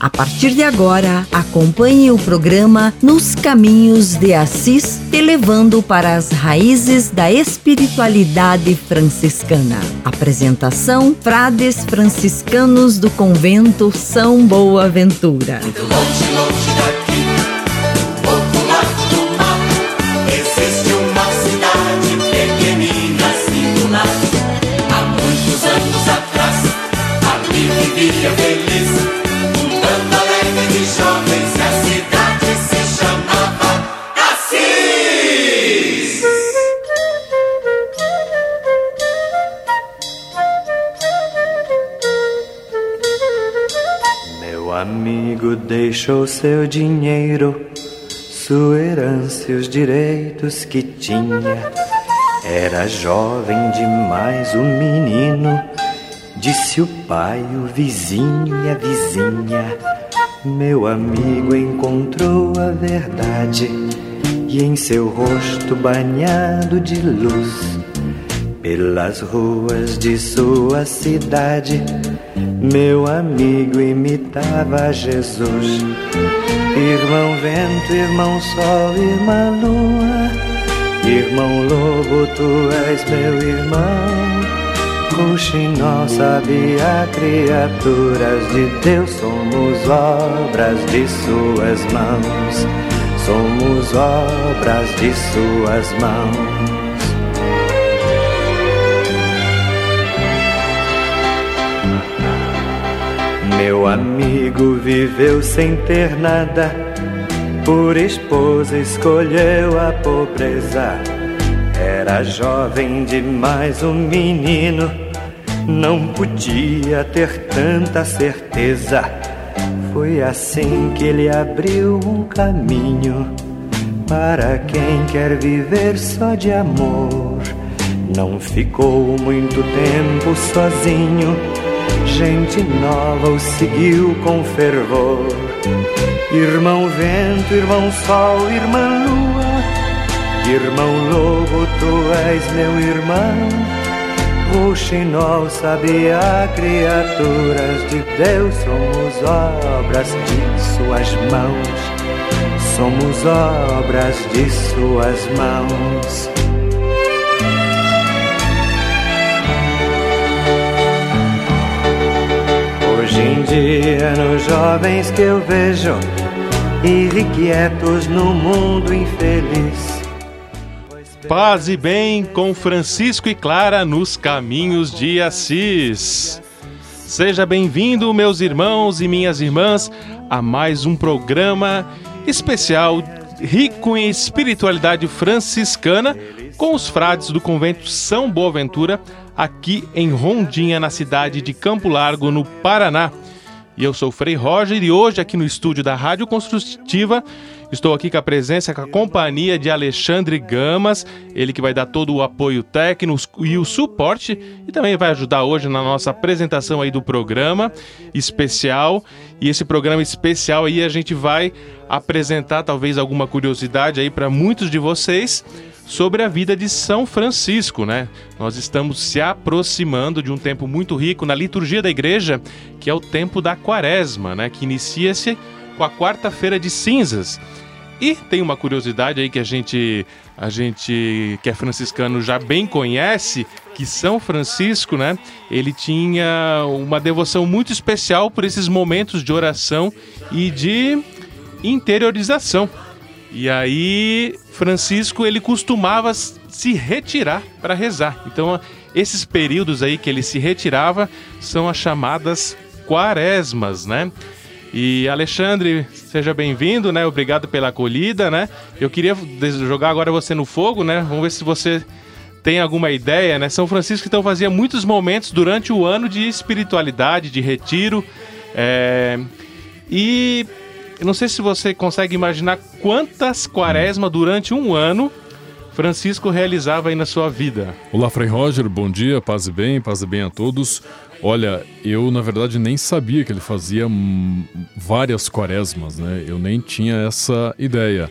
A partir de agora, acompanhe o programa Nos Caminhos de Assis, te levando para as raízes da espiritualidade franciscana. Apresentação: Frades franciscanos do convento São Boaventura. Longe, longe deixou seu dinheiro, sua herança e os direitos que tinha. Era jovem demais o menino, disse o pai, o vizinho e a vizinha. Meu amigo encontrou a verdade e em seu rosto banhado de luz pelas ruas de sua cidade, meu amigo imitava Jesus. Irmão vento, irmão sol, irmã lua, irmão lobo, tu és meu irmão. Ruxinol sabia criaturas de Deus, somos obras de suas mãos, somos obras de suas mãos. Meu amigo viveu sem ter nada, por esposa escolheu a pobreza. Era jovem demais um menino, não podia ter tanta certeza. Foi assim que ele abriu um caminho para quem quer viver só de amor. Não ficou muito tempo sozinho gente nova o seguiu com fervor. Irmão vento, irmão sol, irmã lua, irmão lobo, tu és meu irmão. Roxinol sabia criaturas de Deus, somos obras de suas mãos, somos obras de suas mãos. Dia, nos jovens que eu vejo, irrequietos no mundo infeliz. Paz e bem com Francisco e Clara nos caminhos de Assis. Seja bem-vindo, meus irmãos e minhas irmãs, a mais um programa especial rico em espiritualidade franciscana com os frades do convento São Boaventura, aqui em Rondinha, na cidade de Campo Largo, no Paraná. E eu sou o Frei Roger e hoje aqui no estúdio da Rádio Construtiva estou aqui com a presença, com a companhia de Alexandre Gamas, ele que vai dar todo o apoio técnico e o suporte e também vai ajudar hoje na nossa apresentação aí do programa especial. E esse programa especial aí a gente vai apresentar talvez alguma curiosidade aí para muitos de vocês sobre a vida de São Francisco, né? Nós estamos se aproximando de um tempo muito rico na liturgia da igreja, que é o tempo da Quaresma, né? Que inicia-se com a quarta-feira de cinzas. E tem uma curiosidade aí que a gente, a gente que é franciscano já bem conhece, que São Francisco, né? Ele tinha uma devoção muito especial por esses momentos de oração e de interiorização. E aí Francisco ele costumava se retirar para rezar. Então esses períodos aí que ele se retirava são as chamadas quaresmas, né? E Alexandre, seja bem-vindo, né? Obrigado pela acolhida, né? Eu queria jogar agora você no fogo, né? Vamos ver se você tem alguma ideia, né? São Francisco então fazia muitos momentos durante o ano de espiritualidade, de retiro, é... e eu não sei se você consegue imaginar quantas quaresmas durante um ano Francisco realizava aí na sua vida? Olá, Frei Roger, bom dia, paz e bem, paz e bem a todos. Olha, eu na verdade nem sabia que ele fazia várias quaresmas, né? Eu nem tinha essa ideia.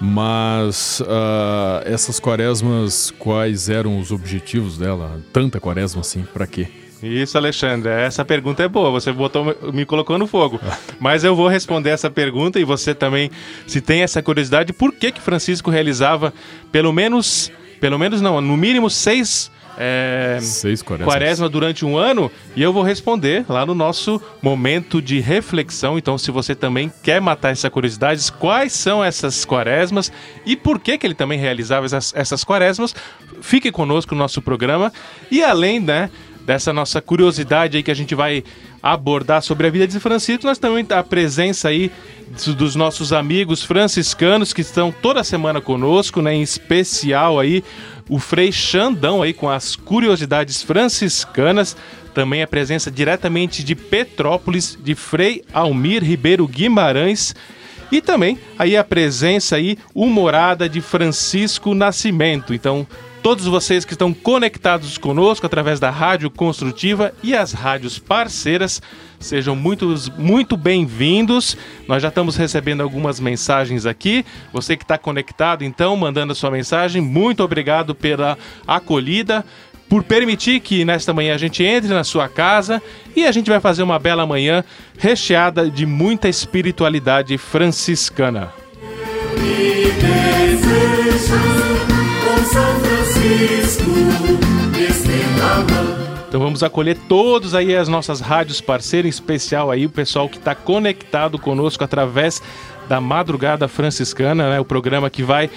Mas uh, essas quaresmas, quais eram os objetivos dela? Tanta quaresma assim, para quê? Isso, Alexandre, essa pergunta é boa. Você botou, me colocou no fogo. Mas eu vou responder essa pergunta e você também, se tem essa curiosidade, por que que Francisco realizava pelo menos, pelo menos não, no mínimo seis é, Seis quaresmas. quaresma durante um ano e eu vou responder lá no nosso momento de reflexão. Então, se você também quer matar essa curiosidade, quais são essas quaresmas e por que, que ele também realizava essas, essas quaresmas, fique conosco no nosso programa. E além né, dessa nossa curiosidade aí que a gente vai abordar sobre a vida de Francisco, nós também a presença aí dos nossos amigos franciscanos que estão toda semana conosco, né, em especial aí o Frei Xandão aí com as curiosidades franciscanas, também a presença diretamente de Petrópolis de Frei Almir Ribeiro Guimarães e também aí a presença aí humorada de Francisco Nascimento. Então, todos vocês que estão conectados conosco através da Rádio Construtiva e as rádios parceiras, sejam muitos, muito bem-vindos. Nós já estamos recebendo algumas mensagens aqui. Você que está conectado, então, mandando a sua mensagem, muito obrigado pela acolhida. Por permitir que nesta manhã a gente entre na sua casa e a gente vai fazer uma bela manhã recheada de muita espiritualidade franciscana. Então vamos acolher todos aí as nossas rádios parceiras, em especial aí o pessoal que está conectado conosco através da Madrugada Franciscana, né? O programa que vai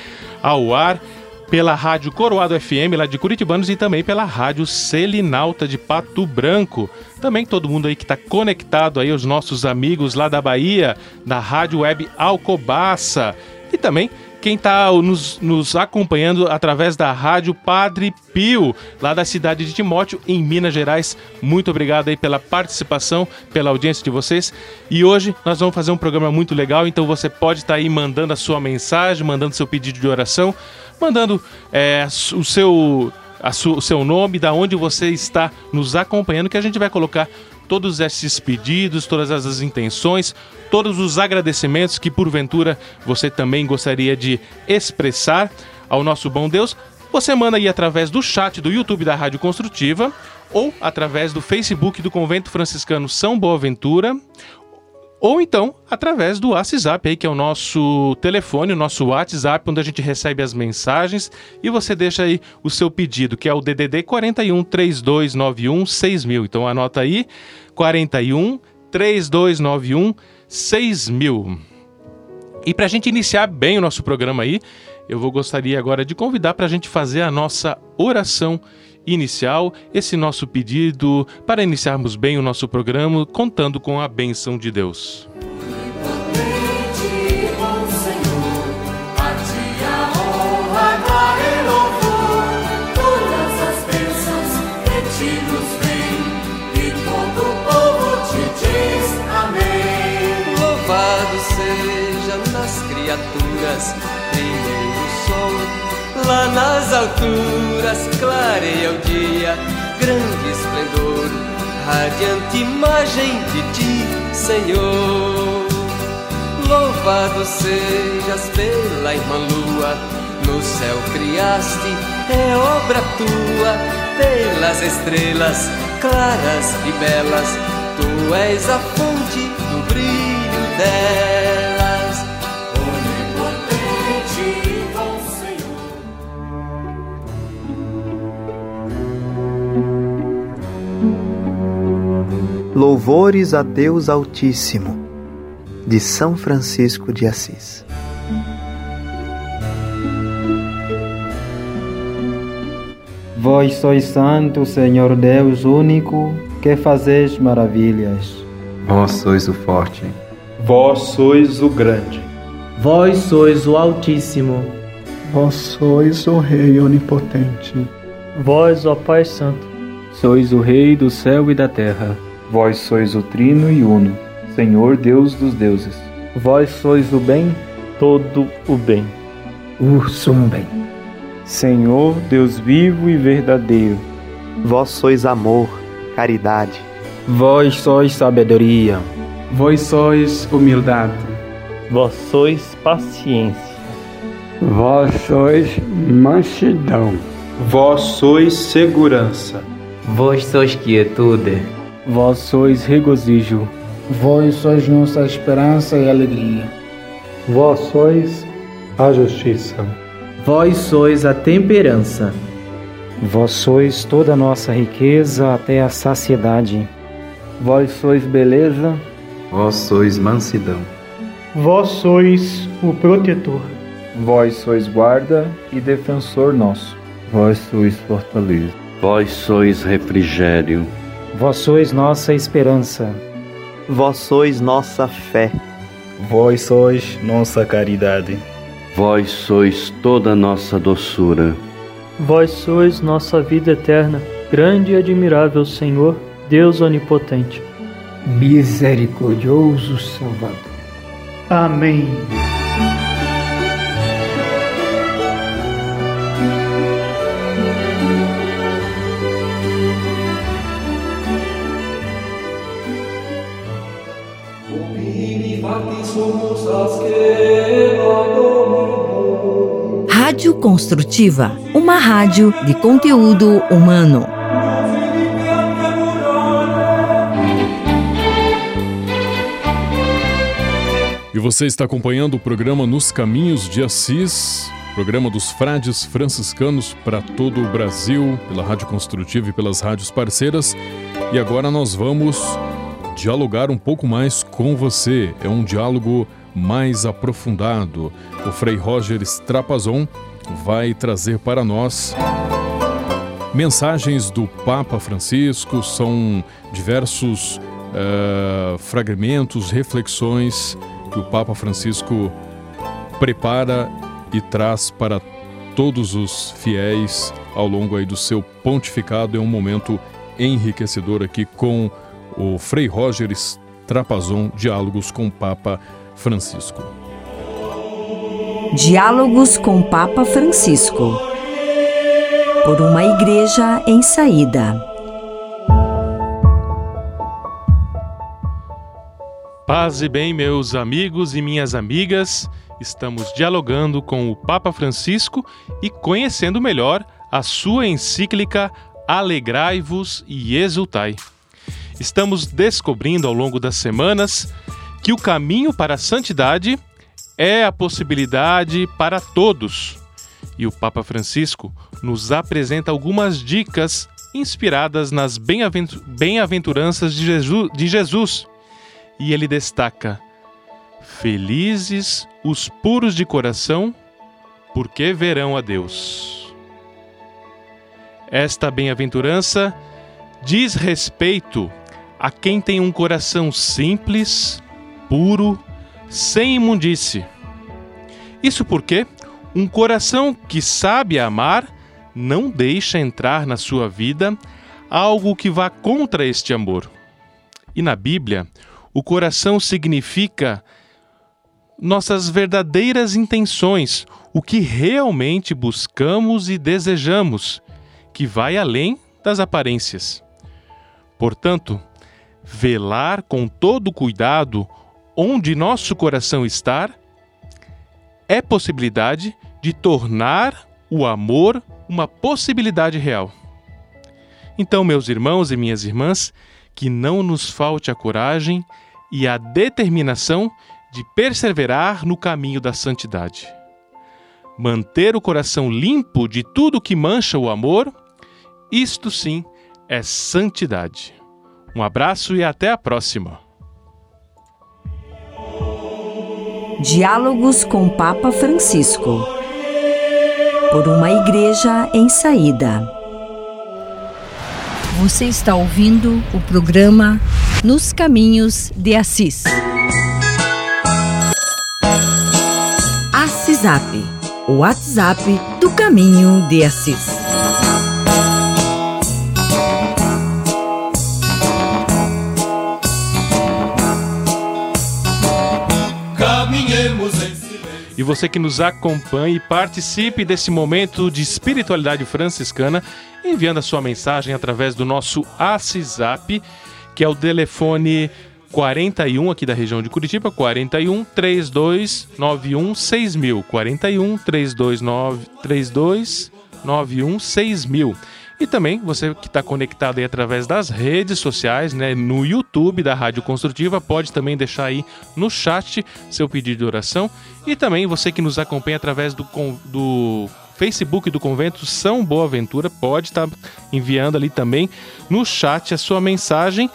ao ar pela Rádio Coroado FM lá de Curitibanos e também pela Rádio Selinalta de Pato Branco. Também todo mundo aí que está conectado aí, os nossos amigos lá da Bahia, da Rádio Web Alcobaça e também quem está nos, nos, acompanhando através da rádio Padre Pio, lá da cidade de Timóteo, em Minas Gerais. Muito obrigado aí pela participação, pela audiência de vocês. E hoje nós vamos fazer um programa muito legal, então você pode estar tá aí mandando a sua mensagem, mandando seu pedido de oração, mandando é, o seu. o seu nome, da onde você está nos acompanhando, que a gente vai colocar todos esses pedidos, todas as intenções, todos os agradecimentos que porventura você também gostaria de expressar ao nosso bom Deus. Você manda aí através do chat do YouTube da Rádio Construtiva ou através do Facebook do Convento Franciscano São Boaventura ou então através do WhatsApp aí, que é o nosso telefone, o nosso WhatsApp, onde a gente recebe as mensagens e você deixa aí o seu pedido, que é o DDD 41 3291 6000. Então anota aí 41 3291 6000. E para a gente iniciar bem o nosso programa aí, eu vou gostaria agora de convidar para a gente fazer a nossa oração inicial, esse nosso pedido para iniciarmos bem o nosso programa, contando com a benção de Deus. criaturas, sol, lá nas alturas, clareia o dia, grande esplendor, radiante imagem de ti, Senhor. Louvado sejas pela irmã lua, no céu criaste, é obra tua, pelas estrelas claras e belas, tu és a fonte do brilho delas. Louvores a Deus Altíssimo, de São Francisco de Assis. Vós sois santo, Senhor Deus único, que fazeis maravilhas. Vós sois o forte. Vós sois o grande. Vós sois o Altíssimo. Vós sois o Rei Onipotente. Vós, ó Pai Santo, sois o Rei do céu e da terra. Vós sois o Trino e Uno, Senhor Deus dos deuses. Vós sois o bem, todo o bem. O bem. Senhor, Deus vivo e verdadeiro. Vós sois amor, caridade. Vós sois sabedoria. Vós sois humildade. Vós sois paciência. Vós sois mansidão. Vós sois segurança. Vós sois quietude. Vós sois regozijo. Vós sois nossa esperança e alegria. Vós sois a justiça. Vós sois a temperança. Vós sois toda a nossa riqueza até a saciedade. Vós sois beleza. Vós sois mansidão. Vós sois o protetor. Vós sois guarda e defensor nosso. Vós sois fortaleza. Vós sois refrigério. Vós sois nossa esperança. Vós sois nossa fé. Vós sois nossa caridade. Vós sois toda nossa doçura. Vós sois nossa vida eterna, grande e admirável Senhor, Deus onipotente. Misericordioso Salvador. Amém. Rádio Construtiva, uma rádio de conteúdo humano. E você está acompanhando o programa Nos Caminhos de Assis, programa dos frades franciscanos para todo o Brasil, pela Rádio Construtiva e pelas rádios parceiras. E agora nós vamos dialogar um pouco mais com você. É um diálogo mais aprofundado. O Frei Roger Strapazon vai trazer para nós mensagens do Papa Francisco, são diversos uh, fragmentos, reflexões que o Papa Francisco prepara e traz para todos os fiéis ao longo aí do seu pontificado. É um momento enriquecedor aqui com o Frei Roger Strapazon, Diálogos com o Papa Francisco. Diálogos com Papa Francisco. Por uma igreja em saída. Paz e bem, meus amigos e minhas amigas. Estamos dialogando com o Papa Francisco e conhecendo melhor a sua encíclica Alegrai-vos e Exultai. Estamos descobrindo ao longo das semanas que o caminho para a santidade é a possibilidade para todos. E o Papa Francisco nos apresenta algumas dicas inspiradas nas bem-aventuranças de Jesus. E ele destaca: Felizes os puros de coração, porque verão a Deus. Esta bem-aventurança diz respeito a quem tem um coração simples, puro, sem imundície. Isso porque um coração que sabe amar não deixa entrar na sua vida algo que vá contra este amor. E na Bíblia, o coração significa nossas verdadeiras intenções, o que realmente buscamos e desejamos, que vai além das aparências. Portanto, velar com todo cuidado onde nosso coração está é possibilidade de tornar o amor uma possibilidade real. Então, meus irmãos e minhas irmãs, que não nos falte a coragem e a determinação de perseverar no caminho da santidade. Manter o coração limpo de tudo que mancha o amor, isto sim é santidade. Um abraço e até a próxima. Diálogos com Papa Francisco. Por uma igreja em saída. Você está ouvindo o programa Nos Caminhos de Assis. Assisap, o WhatsApp do Caminho de Assis. E você que nos acompanhe e participe desse momento de espiritualidade franciscana, enviando a sua mensagem através do nosso WhatsApp, que é o telefone 41 aqui da região de Curitiba, 41 3291 6000. 41 329 3291 6000. E também você que está conectado aí através das redes sociais, né, no YouTube da Rádio Construtiva, pode também deixar aí no chat seu pedido de oração. E também você que nos acompanha através do, do Facebook do Convento São Boaventura, pode estar tá enviando ali também no chat a sua mensagem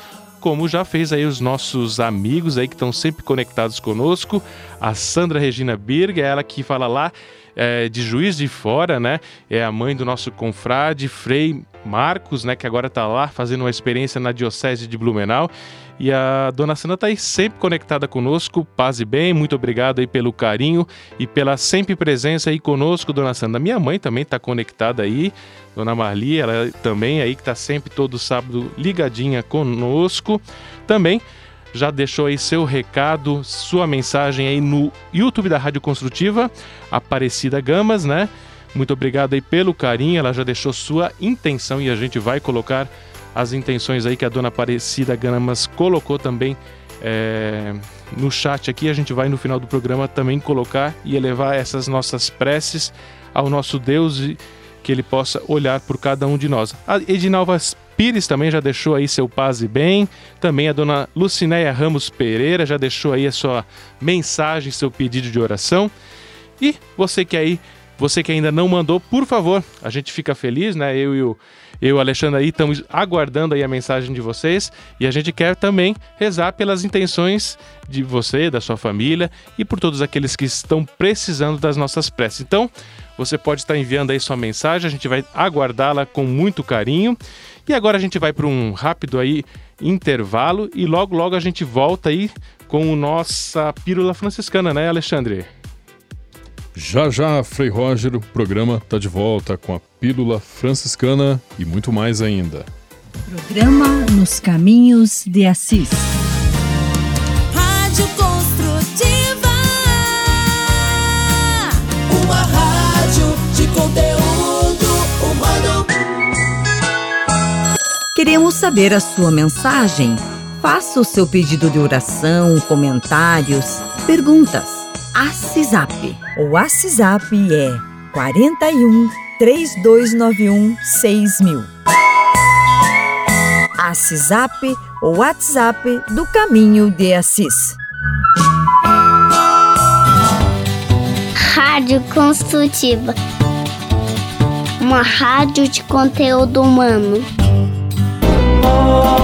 como já fez aí os nossos amigos aí que estão sempre conectados conosco, a Sandra Regina Birga, ela que fala lá é, de Juiz de Fora, né? É a mãe do nosso confrade Frei Marcos, né? Que agora está lá fazendo uma experiência na Diocese de Blumenau. E a dona Sandra está aí sempre conectada conosco. Paz e bem, muito obrigado aí pelo carinho e pela sempre presença aí conosco, dona Sandra. Minha mãe também está conectada aí, dona Marli, ela também aí que está sempre todo sábado ligadinha conosco. Também já deixou aí seu recado, sua mensagem aí no YouTube da Rádio Construtiva, Aparecida Gamas, né? Muito obrigado aí pelo carinho, ela já deixou sua intenção e a gente vai colocar as intenções aí que a dona Aparecida Gamas colocou também é, no chat aqui. A gente vai no final do programa também colocar e elevar essas nossas preces ao nosso Deus e que ele possa olhar por cada um de nós. A Edinalva Pires também já deixou aí seu paz e bem. Também a dona Lucinéia Ramos Pereira já deixou aí a sua mensagem, seu pedido de oração. E você que aí, você que ainda não mandou, por favor, a gente fica feliz, né? Eu e o eu, Alexandre, aí estamos aguardando aí a mensagem de vocês e a gente quer também rezar pelas intenções de você, da sua família e por todos aqueles que estão precisando das nossas preces. Então, você pode estar enviando aí sua mensagem, a gente vai aguardá-la com muito carinho. E agora a gente vai para um rápido aí intervalo e logo logo a gente volta aí com o nossa pílula franciscana, né, Alexandre? Já já, Frei Roger, o programa está de volta com a pílula franciscana e muito mais ainda. Programa Nos Caminhos de Assis. Rádio Queremos saber a sua mensagem. Faça o seu pedido de oração, comentários, perguntas. ACISAP. O WhatsApp é 41 3291 6000. ACISAP, o WhatsApp do Caminho de Assis. Rádio Construtiva. Uma rádio de conteúdo humano. Oh,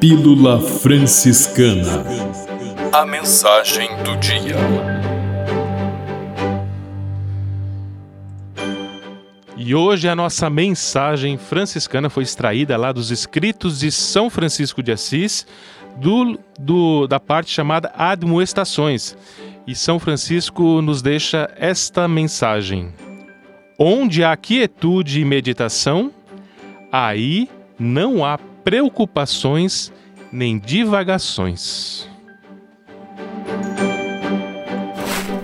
Pílula Franciscana. A mensagem do dia. E hoje a nossa mensagem franciscana foi extraída lá dos escritos de São Francisco de Assis, do, do, da parte chamada Admoestações. E São Francisco nos deixa esta mensagem: Onde há quietude e meditação, aí não há preocupações nem divagações.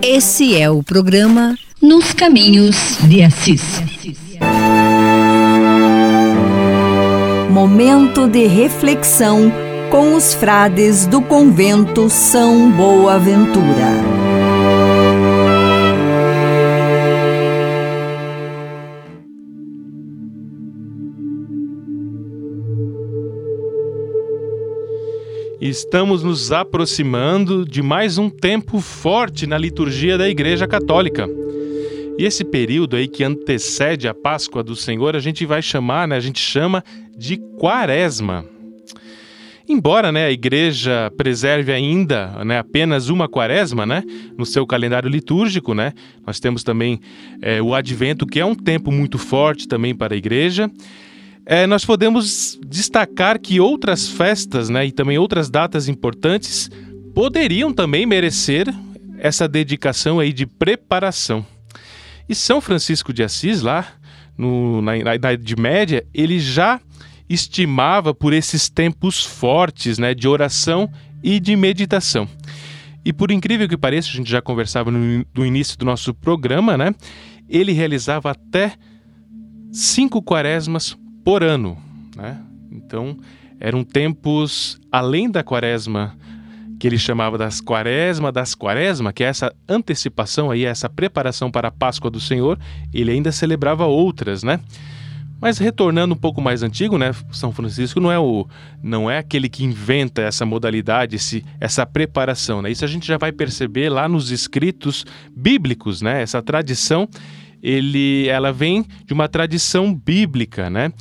Esse é o programa Nos Caminhos de Assis. Momento de reflexão com os frades do convento São Boaventura. Estamos nos aproximando de mais um tempo forte na liturgia da Igreja Católica. E esse período aí que antecede a Páscoa do Senhor, a gente vai chamar, né, a gente chama de Quaresma. Embora né, a igreja preserve ainda né, apenas uma quaresma né, no seu calendário litúrgico, né, nós temos também é, o advento, que é um tempo muito forte também para a igreja. É, nós podemos destacar que outras festas né, e também outras datas importantes poderiam também merecer essa dedicação aí de preparação. E São Francisco de Assis, lá no, na, na Idade Média, ele já estimava por esses tempos fortes né, de oração e de meditação. E por incrível que pareça, a gente já conversava no, no início do nosso programa, né? Ele realizava até cinco quaresmas por ano, né? Então, eram tempos além da quaresma que ele chamava das quaresma das quaresma, que é essa antecipação aí, essa preparação para a Páscoa do Senhor, ele ainda celebrava outras, né? Mas retornando um pouco mais antigo, né, São Francisco não é o não é aquele que inventa essa modalidade, esse, essa preparação, né? Isso a gente já vai perceber lá nos escritos bíblicos, né? Essa tradição, ele ela vem de uma tradição bíblica, né?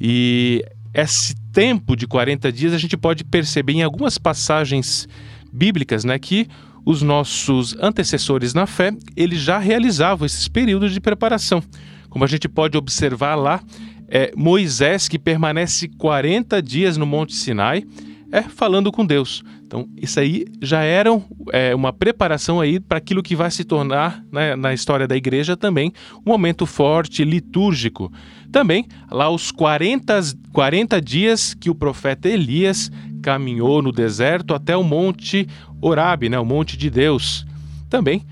E esse tempo de 40 dias a gente pode perceber em algumas passagens bíblicas, né, que os nossos antecessores na fé, eles já realizavam esses períodos de preparação. Como a gente pode observar lá, é, Moisés, que permanece 40 dias no Monte Sinai, é falando com Deus. Então, isso aí já era é, uma preparação aí para aquilo que vai se tornar né, na história da igreja também um momento forte, litúrgico. Também, lá os 40, 40 dias que o profeta Elias caminhou no deserto até o Monte Orabe, né, o Monte de Deus. Também,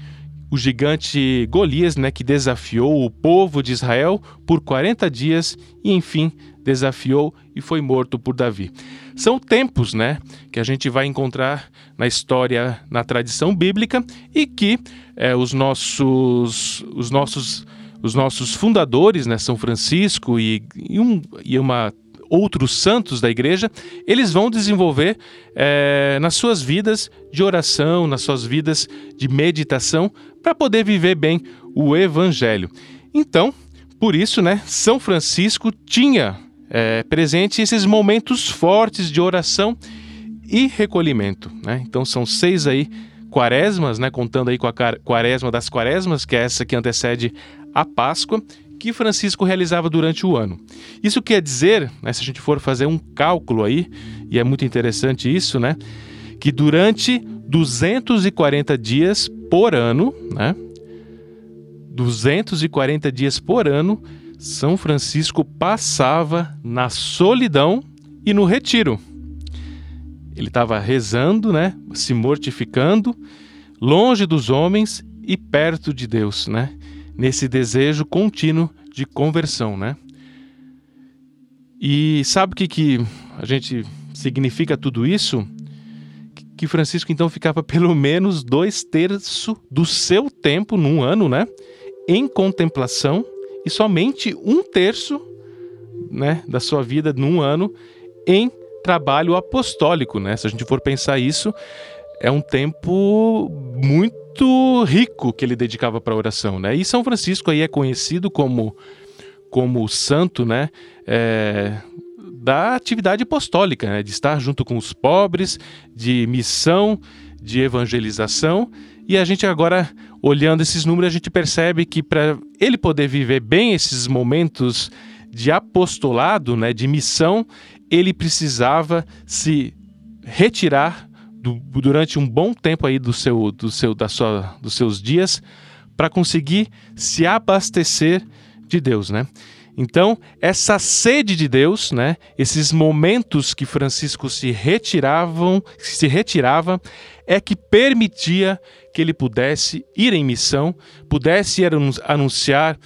o gigante Golias, né, que desafiou o povo de Israel por 40 dias e, enfim, desafiou e foi morto por Davi. São tempos, né, que a gente vai encontrar na história, na tradição bíblica e que é, os nossos, os nossos, os nossos fundadores, né, São Francisco e, e, um, e uma outros santos da igreja, eles vão desenvolver é, nas suas vidas de oração, nas suas vidas de meditação, para poder viver bem o Evangelho. Então, por isso, né, São Francisco tinha é, presente esses momentos fortes de oração e recolhimento. Né? Então, são seis aí quaresmas, né, contando aí com a quaresma das quaresmas, que é essa que antecede a Páscoa, que Francisco realizava durante o ano. Isso quer dizer, né, se a gente for fazer um cálculo aí, e é muito interessante isso, né, que durante 240 dias por ano, né, 240 dias por ano, São Francisco passava na solidão e no retiro. Ele estava rezando, né, se mortificando, longe dos homens e perto de Deus, né? nesse desejo contínuo de conversão, né? E sabe o que, que a gente significa tudo isso? Que Francisco então ficava pelo menos dois terços do seu tempo num ano, né? Em contemplação e somente um terço, né, da sua vida num ano em trabalho apostólico, né? Se a gente for pensar isso, é um tempo muito rico que ele dedicava para a oração, né? E São Francisco aí é conhecido como como santo, né? É, da atividade apostólica, né? de estar junto com os pobres, de missão, de evangelização E a gente agora, olhando esses números, a gente percebe que para ele poder viver bem esses momentos de apostolado, né, de missão, ele precisava se retirar do, durante um bom tempo aí do seu, do seu, da sua, dos seus dias para conseguir se abastecer de Deus, né? Então, essa sede de Deus, né, esses momentos que Francisco se retiravam, se retirava, é que permitia que ele pudesse ir em missão, pudesse anunciar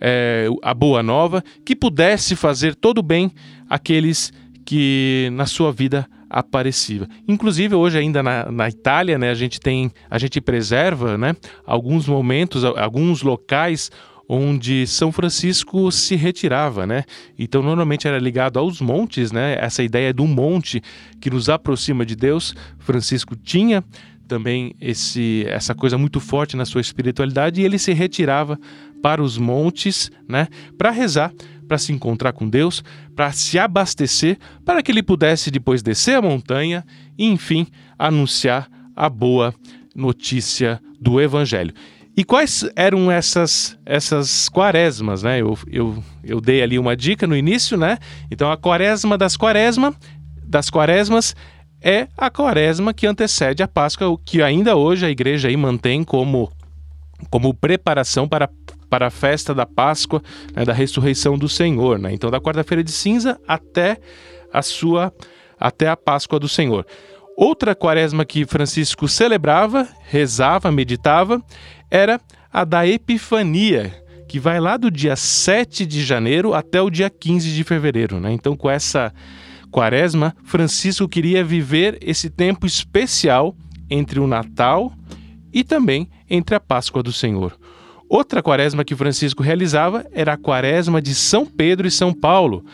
é, a boa nova, que pudesse fazer todo o bem àqueles que na sua vida aparecia. Inclusive hoje ainda na, na, Itália, né, a gente tem, a gente preserva, né, alguns momentos, alguns locais onde São Francisco se retirava, né? Então normalmente era ligado aos montes, né? Essa ideia do monte que nos aproxima de Deus, Francisco tinha também esse essa coisa muito forte na sua espiritualidade e ele se retirava para os montes, né? Para rezar, para se encontrar com Deus, para se abastecer, para que ele pudesse depois descer a montanha e enfim anunciar a boa notícia do Evangelho. E quais eram essas essas quaresmas, né? Eu, eu, eu dei ali uma dica no início, né? Então a quaresma das quaresma, das quaresmas é a quaresma que antecede a Páscoa, que ainda hoje a igreja aí mantém como como preparação para para a festa da Páscoa, né, da ressurreição do Senhor, né? Então da quarta-feira de cinza até a sua até a Páscoa do Senhor. Outra quaresma que Francisco celebrava, rezava, meditava, era a da Epifania, que vai lá do dia 7 de janeiro até o dia 15 de fevereiro. Né? Então, com essa quaresma, Francisco queria viver esse tempo especial entre o Natal e também entre a Páscoa do Senhor. Outra quaresma que Francisco realizava era a quaresma de São Pedro e São Paulo,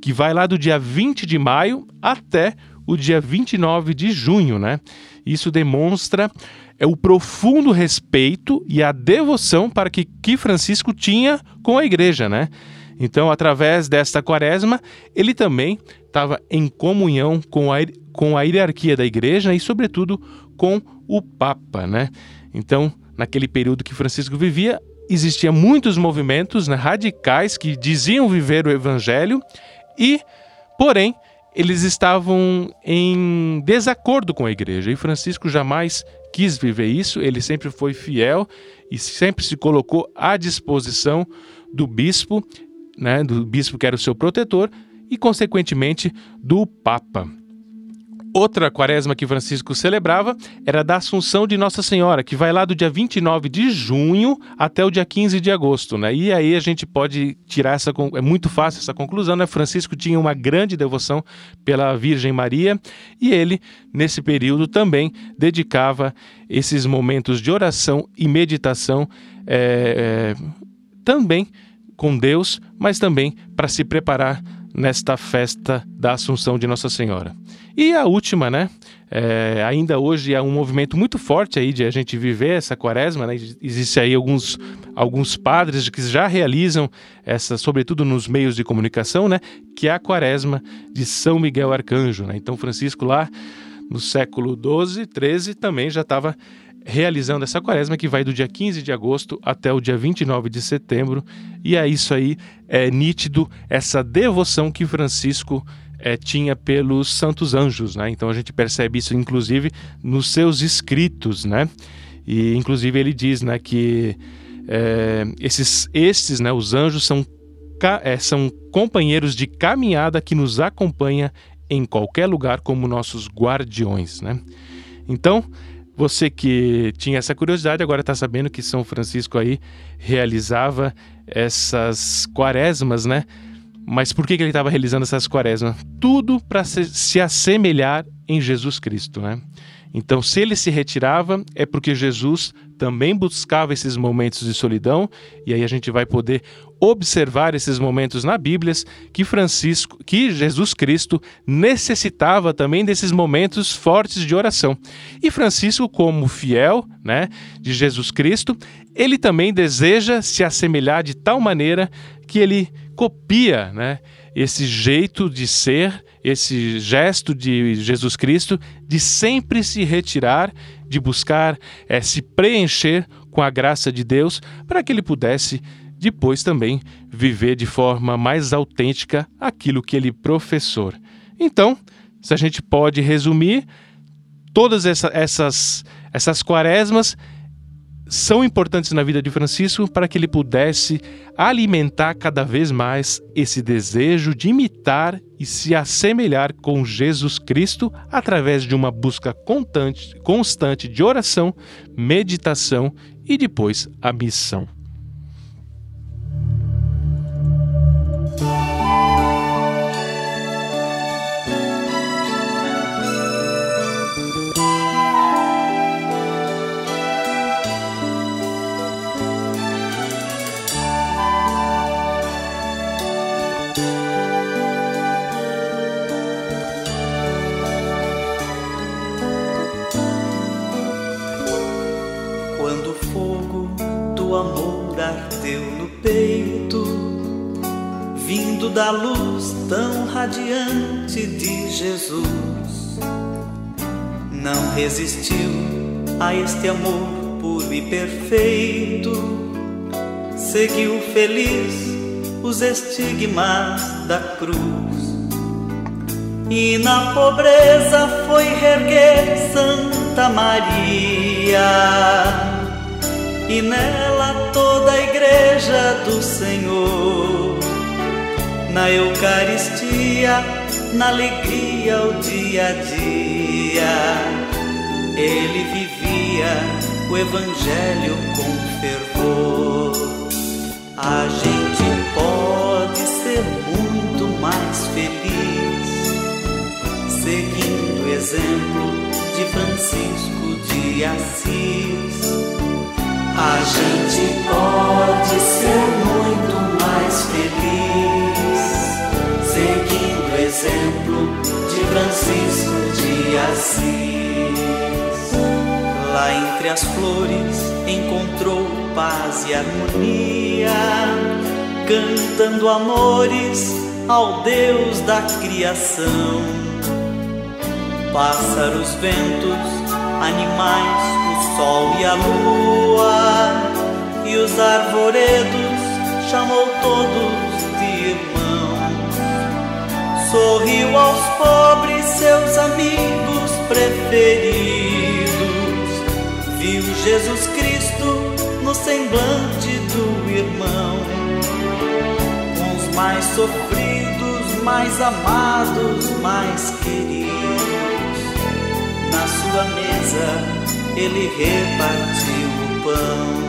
que vai lá do dia 20 de maio até o dia 29 de junho, né? Isso demonstra é o profundo respeito e a devoção para que, que Francisco tinha com a igreja, né? Então, através desta quaresma, ele também estava em comunhão com a, com a hierarquia da igreja e, sobretudo, com o Papa, né? Então, naquele período que Francisco vivia, existiam muitos movimentos né, radicais que diziam viver o evangelho e, porém, eles estavam em desacordo com a igreja. E Francisco jamais quis viver isso, ele sempre foi fiel e sempre se colocou à disposição do bispo, né, do bispo que era o seu protetor e, consequentemente, do Papa. Outra quaresma que Francisco celebrava era da Assunção de Nossa Senhora, que vai lá do dia 29 de junho até o dia 15 de agosto, né? E aí a gente pode tirar essa é muito fácil essa conclusão, né? Francisco tinha uma grande devoção pela Virgem Maria e ele nesse período também dedicava esses momentos de oração e meditação é, é, também com Deus, mas também para se preparar nesta festa da Assunção de Nossa Senhora. E a última, né? É, ainda hoje é um movimento muito forte aí de a gente viver essa quaresma, né? Existe aí alguns, alguns padres que já realizam essa, sobretudo nos meios de comunicação, né? Que é a quaresma de São Miguel Arcanjo, né? Então Francisco lá no século 12, 13 também já estava realizando essa quaresma que vai do dia 15 de agosto até o dia 29 de setembro. E é isso aí, é nítido essa devoção que Francisco é, tinha pelos santos anjos, né? Então a gente percebe isso, inclusive, nos seus escritos, né? E inclusive ele diz, né, que é, esses, né, os anjos são, é, são companheiros de caminhada que nos acompanha em qualquer lugar como nossos guardiões, né? Então você que tinha essa curiosidade agora está sabendo que São Francisco aí realizava essas quaresmas, né? Mas por que, que ele estava realizando essas quaresmas? Tudo para se, se assemelhar em Jesus Cristo, né? Então, se ele se retirava, é porque Jesus também buscava esses momentos de solidão, e aí a gente vai poder observar esses momentos na Bíblia que Francisco, que Jesus Cristo necessitava também desses momentos fortes de oração. E Francisco, como fiel, né, de Jesus Cristo, ele também deseja se assemelhar de tal maneira que ele copia, né, esse jeito de ser, esse gesto de Jesus Cristo de sempre se retirar, de buscar é, se preencher com a graça de Deus, para que ele pudesse depois também viver de forma mais autêntica aquilo que ele professou. Então, se a gente pode resumir, todas essa, essas, essas quaresmas são importantes na vida de Francisco para que ele pudesse alimentar cada vez mais esse desejo de imitar e se assemelhar com Jesus Cristo através de uma busca constante, constante de oração, meditação e depois a missão. Da luz tão radiante de Jesus. Não resistiu a este amor puro e perfeito, seguiu feliz os estigmas da cruz. E na pobreza foi reerguer Santa Maria, e nela toda a igreja do Senhor na Eucaristia, na alegria o dia a dia. Ele vivia o Evangelho com fervor. A gente pode ser muito mais feliz seguindo o exemplo de Francisco de Assis. A gente pode ser muito mais feliz seguindo o exemplo de Francisco de Assis. Lá entre as flores encontrou paz e harmonia, cantando amores ao Deus da criação. Pássaros, ventos, animais, o sol e a lua, e os arvoredos chamou todos sorriu aos pobres, seus amigos preferidos. Viu Jesus Cristo no semblante do irmão, com os mais sofridos, mais amados, mais queridos. Na sua mesa ele repartiu o pão.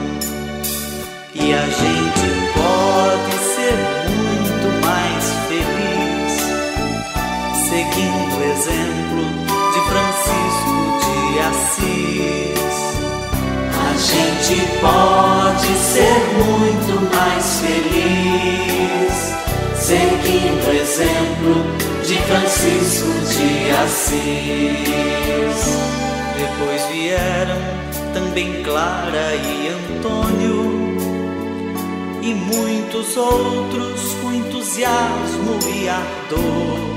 E a gente pode ser muito seguindo o exemplo de Francisco de Assis. A gente pode ser muito mais feliz, seguindo o exemplo de Francisco de Assis. Depois vieram também Clara e Antônio e muitos outros com entusiasmo e ardor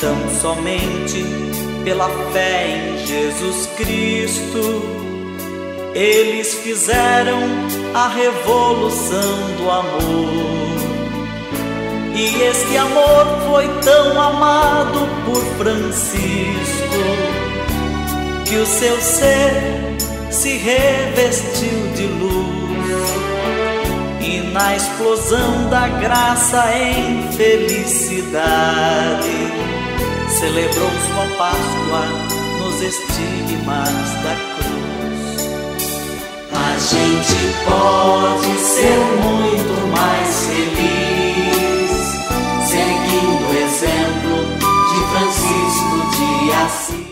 tão somente pela fé em Jesus Cristo, eles fizeram a revolução do amor. E este amor foi tão amado por Francisco que o seu ser se revestiu de luz e na explosão da graça em felicidade celebrou sua Páscoa nos estigmas da cruz. A gente pode ser muito mais feliz seguindo o exemplo de Francisco de Assis.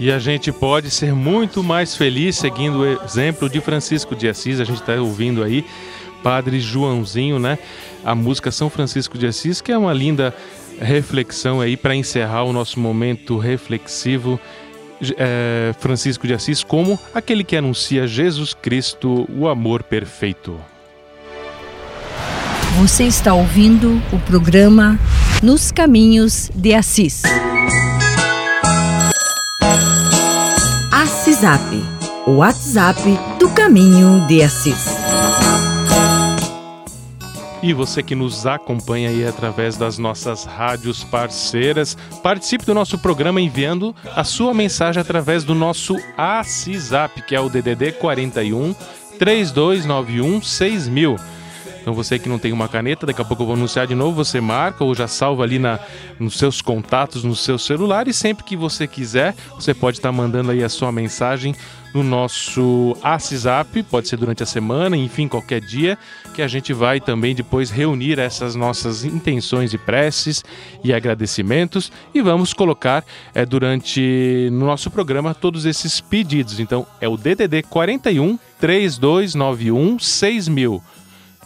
E a gente pode ser muito mais feliz seguindo o exemplo de Francisco de Assis. A gente está ouvindo aí Padre Joãozinho, né? A música São Francisco de Assis, que é uma linda reflexão aí para encerrar o nosso momento reflexivo. É, Francisco de Assis como aquele que anuncia Jesus Cristo, o amor perfeito. Você está ouvindo o programa Nos Caminhos de Assis. Assisap, o WhatsApp do Caminho de Assis. E você que nos acompanha aí através das nossas rádios parceiras, participe do nosso programa enviando a sua mensagem através do nosso ACISAP, que é o DDD 41 3291 6000. Então você que não tem uma caneta, daqui a pouco eu vou anunciar de novo, você marca ou já salva ali na, nos seus contatos, no seu celular e sempre que você quiser, você pode estar mandando aí a sua mensagem no nosso WhatsApp, pode ser durante a semana, enfim, qualquer dia, que a gente vai também depois reunir essas nossas intenções de preces e agradecimentos e vamos colocar é, durante no nosso programa todos esses pedidos. Então é o DDD 41 3291 6000.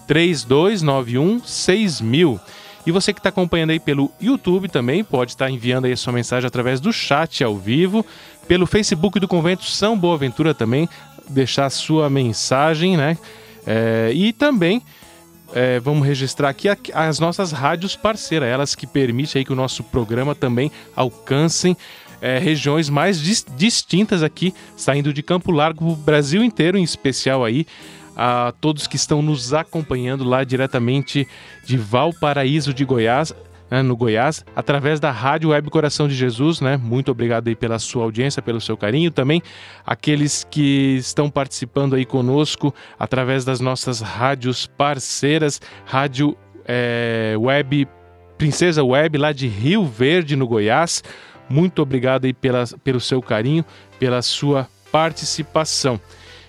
3291 6000. E você que está acompanhando aí pelo YouTube também pode estar enviando aí a sua mensagem através do chat ao vivo, pelo Facebook do Convento São Boaventura também, deixar sua mensagem, né? É, e também é, vamos registrar aqui as nossas rádios parceiras, elas que permitem aí que o nosso programa também alcancem é, regiões mais dis distintas aqui, saindo de Campo Largo, o Brasil inteiro, em especial aí a todos que estão nos acompanhando lá diretamente de Valparaíso de Goiás, né, no Goiás, através da Rádio Web Coração de Jesus, né? Muito obrigado aí pela sua audiência, pelo seu carinho. Também aqueles que estão participando aí conosco através das nossas rádios parceiras, Rádio é, Web Princesa Web, lá de Rio Verde, no Goiás. Muito obrigado aí pela, pelo seu carinho, pela sua participação.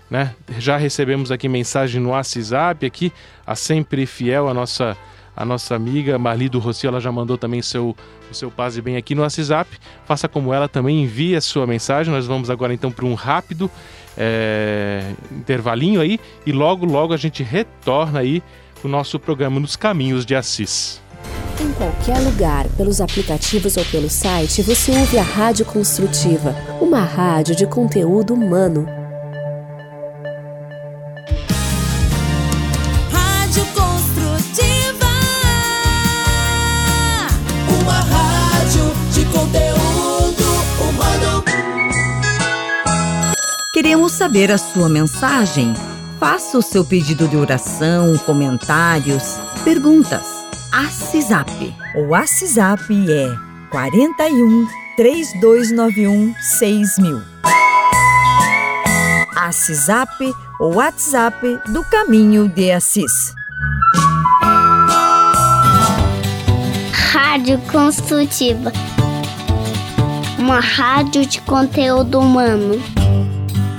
Né? Já recebemos aqui mensagem no WhatsApp aqui, a sempre fiel a nossa a nossa amiga Marli do Rocio, ela já mandou também seu, o seu paz e bem aqui no WhatsApp. Faça como ela também, envie a sua mensagem. Nós vamos agora então para um rápido é, intervalinho aí e logo, logo a gente retorna aí o nosso programa Nos Caminhos de Assis. Em qualquer lugar, pelos aplicativos ou pelo site, você ouve a Rádio Construtiva, uma rádio de conteúdo humano. Queremos saber a sua mensagem. Faça o seu pedido de oração, comentários, perguntas. ACISAP. O WhatsApp é 41 3291 6000. ACISAP, o WhatsApp do Caminho de Assis. Rádio Construtiva. Uma rádio de conteúdo humano.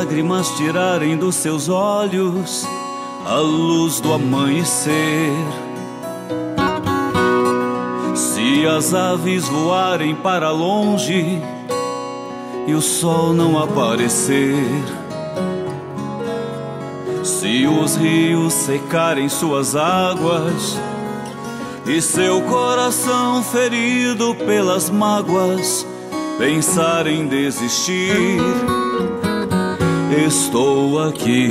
Lágrimas tirarem dos seus olhos a luz do amanhecer, se as aves voarem para longe e o sol não aparecer, se os rios secarem suas águas e seu coração ferido pelas mágoas pensar em desistir estou aqui.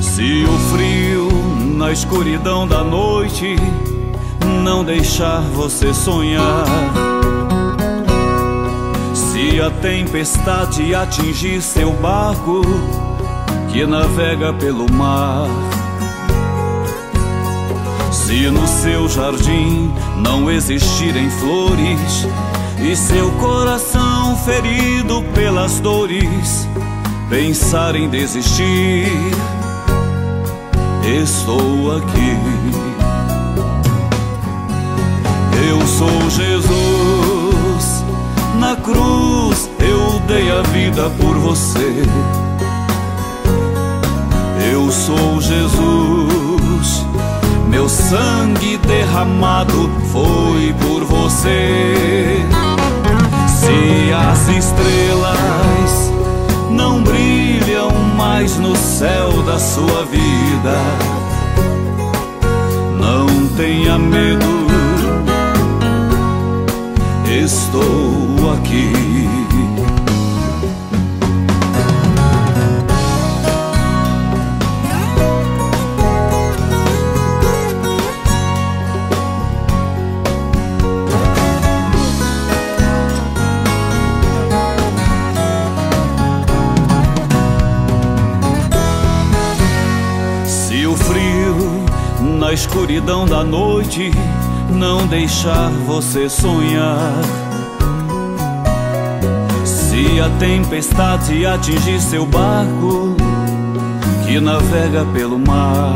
Se o frio na escuridão da noite não deixar você sonhar, se a tempestade atingir seu barco que navega pelo mar. Se no seu jardim não existirem flores e seu coração ferido pelas dores pensar em desistir, estou aqui. Eu sou Jesus, na cruz eu dei a vida por você. Eu sou Jesus, meu sangue derramado foi por você. Se as estrelas não brilham mais no céu da sua vida, não tenha medo, estou aqui. Escuridão da noite não deixar você sonhar. Se a tempestade atingir seu barco que navega pelo mar.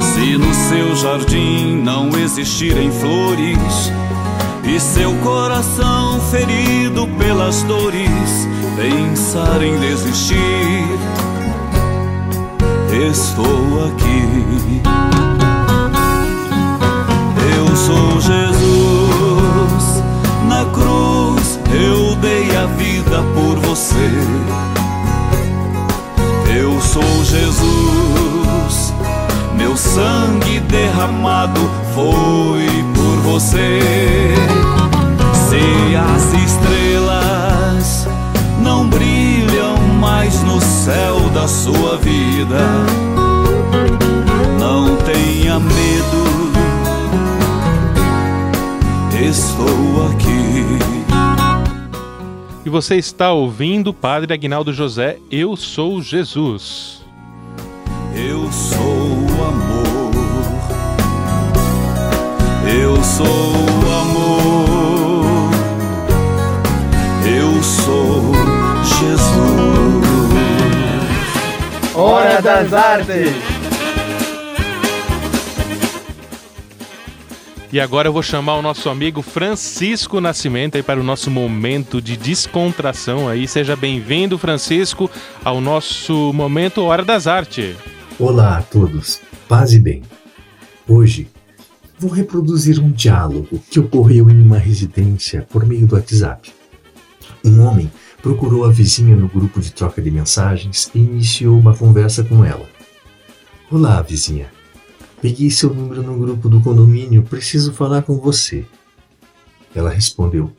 Se no seu jardim não existirem flores e seu coração ferido pelas dores pensar em desistir, estou aqui. Eu sou Jesus, na cruz eu dei a vida por você. Eu sou Jesus, meu sangue derramado foi por você. Se as estrelas mais no céu da sua vida, não tenha medo, estou aqui. E você está ouvindo Padre Agnaldo José, Eu Sou Jesus. Eu sou o amor, eu sou o amor, eu sou Jesus. Hora das Artes! E agora eu vou chamar o nosso amigo Francisco Nascimento aí para o nosso momento de descontração aí. Seja bem-vindo, Francisco, ao nosso momento Hora das Artes. Olá a todos, paz e bem. Hoje vou reproduzir um diálogo que ocorreu em uma residência por meio do WhatsApp. Um homem procurou a vizinha no grupo de troca de mensagens e iniciou uma conversa com ela. Olá, vizinha. Peguei seu número no grupo do condomínio, preciso falar com você. Ela respondeu: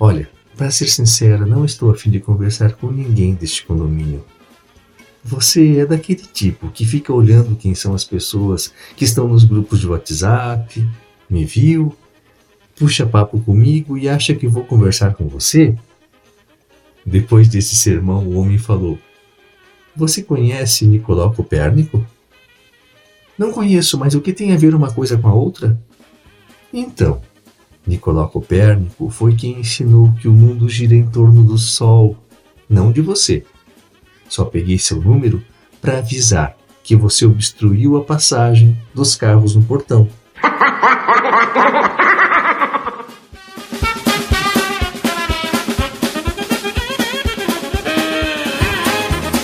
Olha, para ser sincera, não estou a fim de conversar com ninguém deste condomínio. Você é daquele tipo que fica olhando quem são as pessoas que estão nos grupos de WhatsApp, me viu, puxa papo comigo e acha que vou conversar com você? Depois desse sermão, o homem falou: Você conhece Nicolau Copérnico? Não conheço, mas o que tem a ver uma coisa com a outra? Então, Nicolau Copérnico foi quem ensinou que o mundo gira em torno do Sol, não de você. Só peguei seu número para avisar que você obstruiu a passagem dos carros no portão.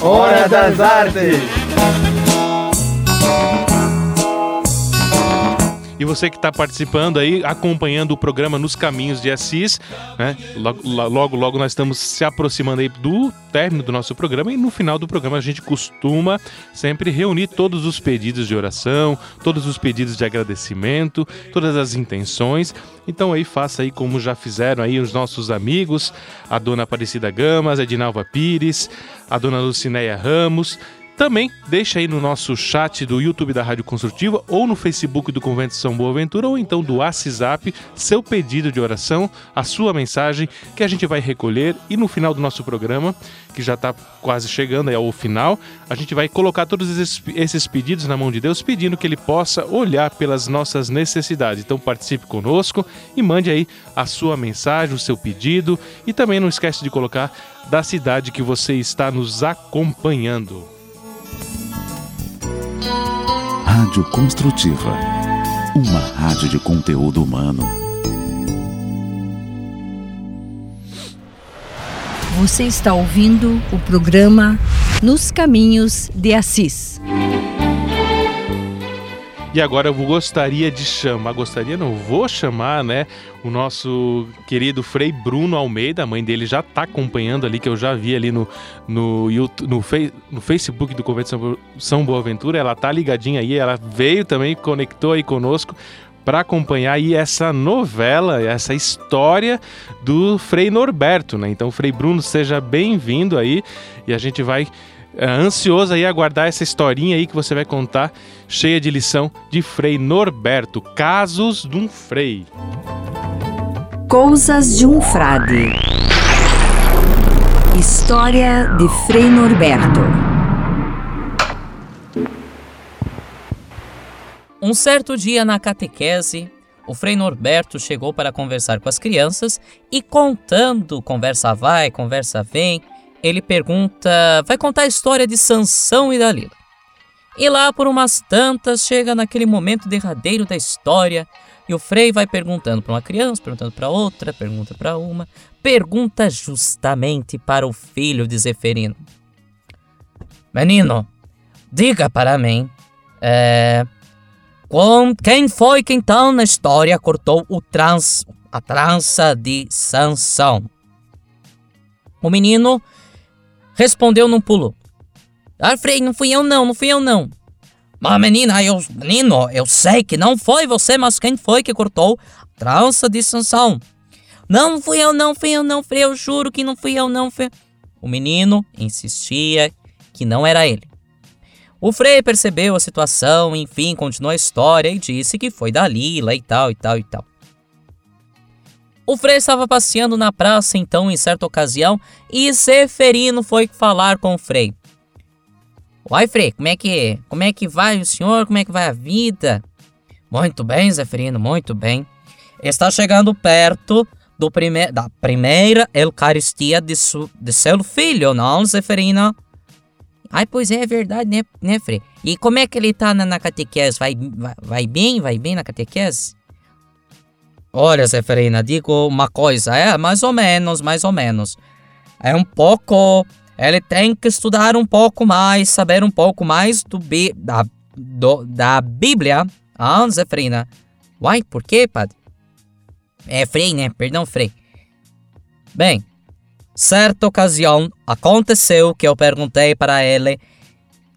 Hora das Artes! E você que está participando aí, acompanhando o programa Nos Caminhos de Assis, né? Logo, logo, nós estamos se aproximando aí do término do nosso programa e no final do programa a gente costuma sempre reunir todos os pedidos de oração, todos os pedidos de agradecimento, todas as intenções. Então aí faça aí como já fizeram aí os nossos amigos, a dona Aparecida Gamas, a Edinalva Pires, a dona Lucinéia Ramos, Também deixa aí no nosso chat do YouTube da Rádio Construtiva ou no Facebook do Convento São Boaventura ou então do WhatsApp seu pedido de oração, a sua mensagem que a gente vai recolher e no final do nosso programa, que já está quase chegando ao final, a gente vai colocar todos esses pedidos na mão de Deus, pedindo que Ele possa olhar pelas nossas necessidades. Então participe conosco e mande aí a sua mensagem, o seu pedido e também não esquece de colocar da cidade que você está nos acompanhando. Rádio Construtiva. Uma rádio de conteúdo humano. Você está ouvindo o programa Nos Caminhos de Assis. E agora eu gostaria de chamar, gostaria não, vou chamar, né, o nosso querido Frei Bruno Almeida, a mãe dele já está acompanhando ali, que eu já vi ali no, no, YouTube, no, fei, no Facebook do Convento São Boaventura, ela tá ligadinha aí, ela veio também, conectou aí conosco para acompanhar aí essa novela, essa história do Frei Norberto, né? Então, Frei Bruno, seja bem-vindo aí. E a gente vai ansioso aí aguardar essa historinha aí que você vai contar, cheia de lição de Frei Norberto, Casos de um Frei. Coisas de um Frade. História de Frei Norberto. Um certo dia na catequese, o Frei Norberto chegou para conversar com as crianças e contando, conversa vai, conversa vem, ele pergunta, vai contar a história de Sansão e Dalila. E lá por umas tantas chega naquele momento derradeiro da história e o Frei vai perguntando para uma criança, perguntando para outra, pergunta para uma, pergunta justamente para o filho de Zeferino. Menino, diga para mim, é, quem foi que então na história cortou o trans, a trança de Sansão? O menino respondeu num pulo. Frei, não fui eu não, não fui eu não. Mas menina, eu, menino, eu sei que não foi você, mas quem foi que cortou a trança de Sansão? Não fui eu não, fui eu não, Frei, eu juro que não fui eu não, Frei. O menino insistia que não era ele. O Frei percebeu a situação, enfim, continuou a história e disse que foi Dalila e tal e tal e tal. O Frei estava passeando na praça então em certa ocasião e Zeferino foi falar com o Frei. Oi, Frei, como é que como é que vai o senhor? Como é que vai a vida? Muito bem, Zeferino, muito bem. Está chegando perto do prime da primeira Eucaristia de, de seu filho, não, Zeferino? Ai, pois é, é verdade, né, né, Frei? E como é que ele tá na, na catequese? Vai, vai, vai, bem? Vai bem na catequese? Olha, Zeferina, digo uma coisa, é mais ou menos, mais ou menos. É um pouco. Ele tem que estudar um pouco mais, saber um pouco mais do, da, do, da Bíblia. Ah, Zeferina. Uai, por quê, padre? É Frei, né? Perdão, Frei. Bem, certa ocasião aconteceu que eu perguntei para ele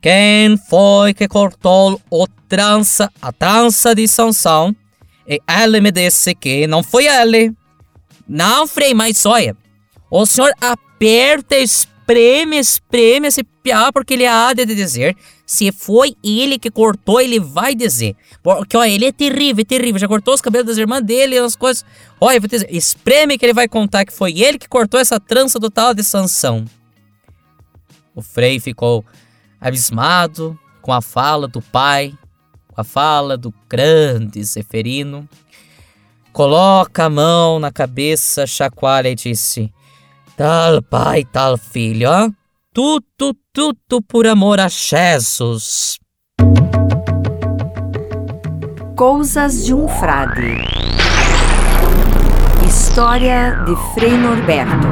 quem foi que cortou o trança, a trança de Sansão e ele me disse que não foi ele. Não, Frei, mas olha, o senhor aperta, espreme, espreme esse piá porque ele há de dizer se foi ele que cortou, ele vai dizer. Porque, olha, ele é terrível, é terrível. Já cortou os cabelos das irmãs dele, as coisas. Olha, vou dizer, espreme que ele vai contar que foi ele que cortou essa trança do tal de Sansão. O Frei ficou abismado com a fala do pai, a fala do grande Zeferino. Coloca a mão na cabeça, chacoalha e disse: Tal pai, tal filho, ó tudo, tudo por amor a Jesus. Coisas de um Frade. História de Frei Norberto.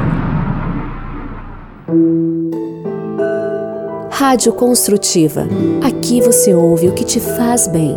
Rádio Construtiva. Aqui você ouve o que te faz bem.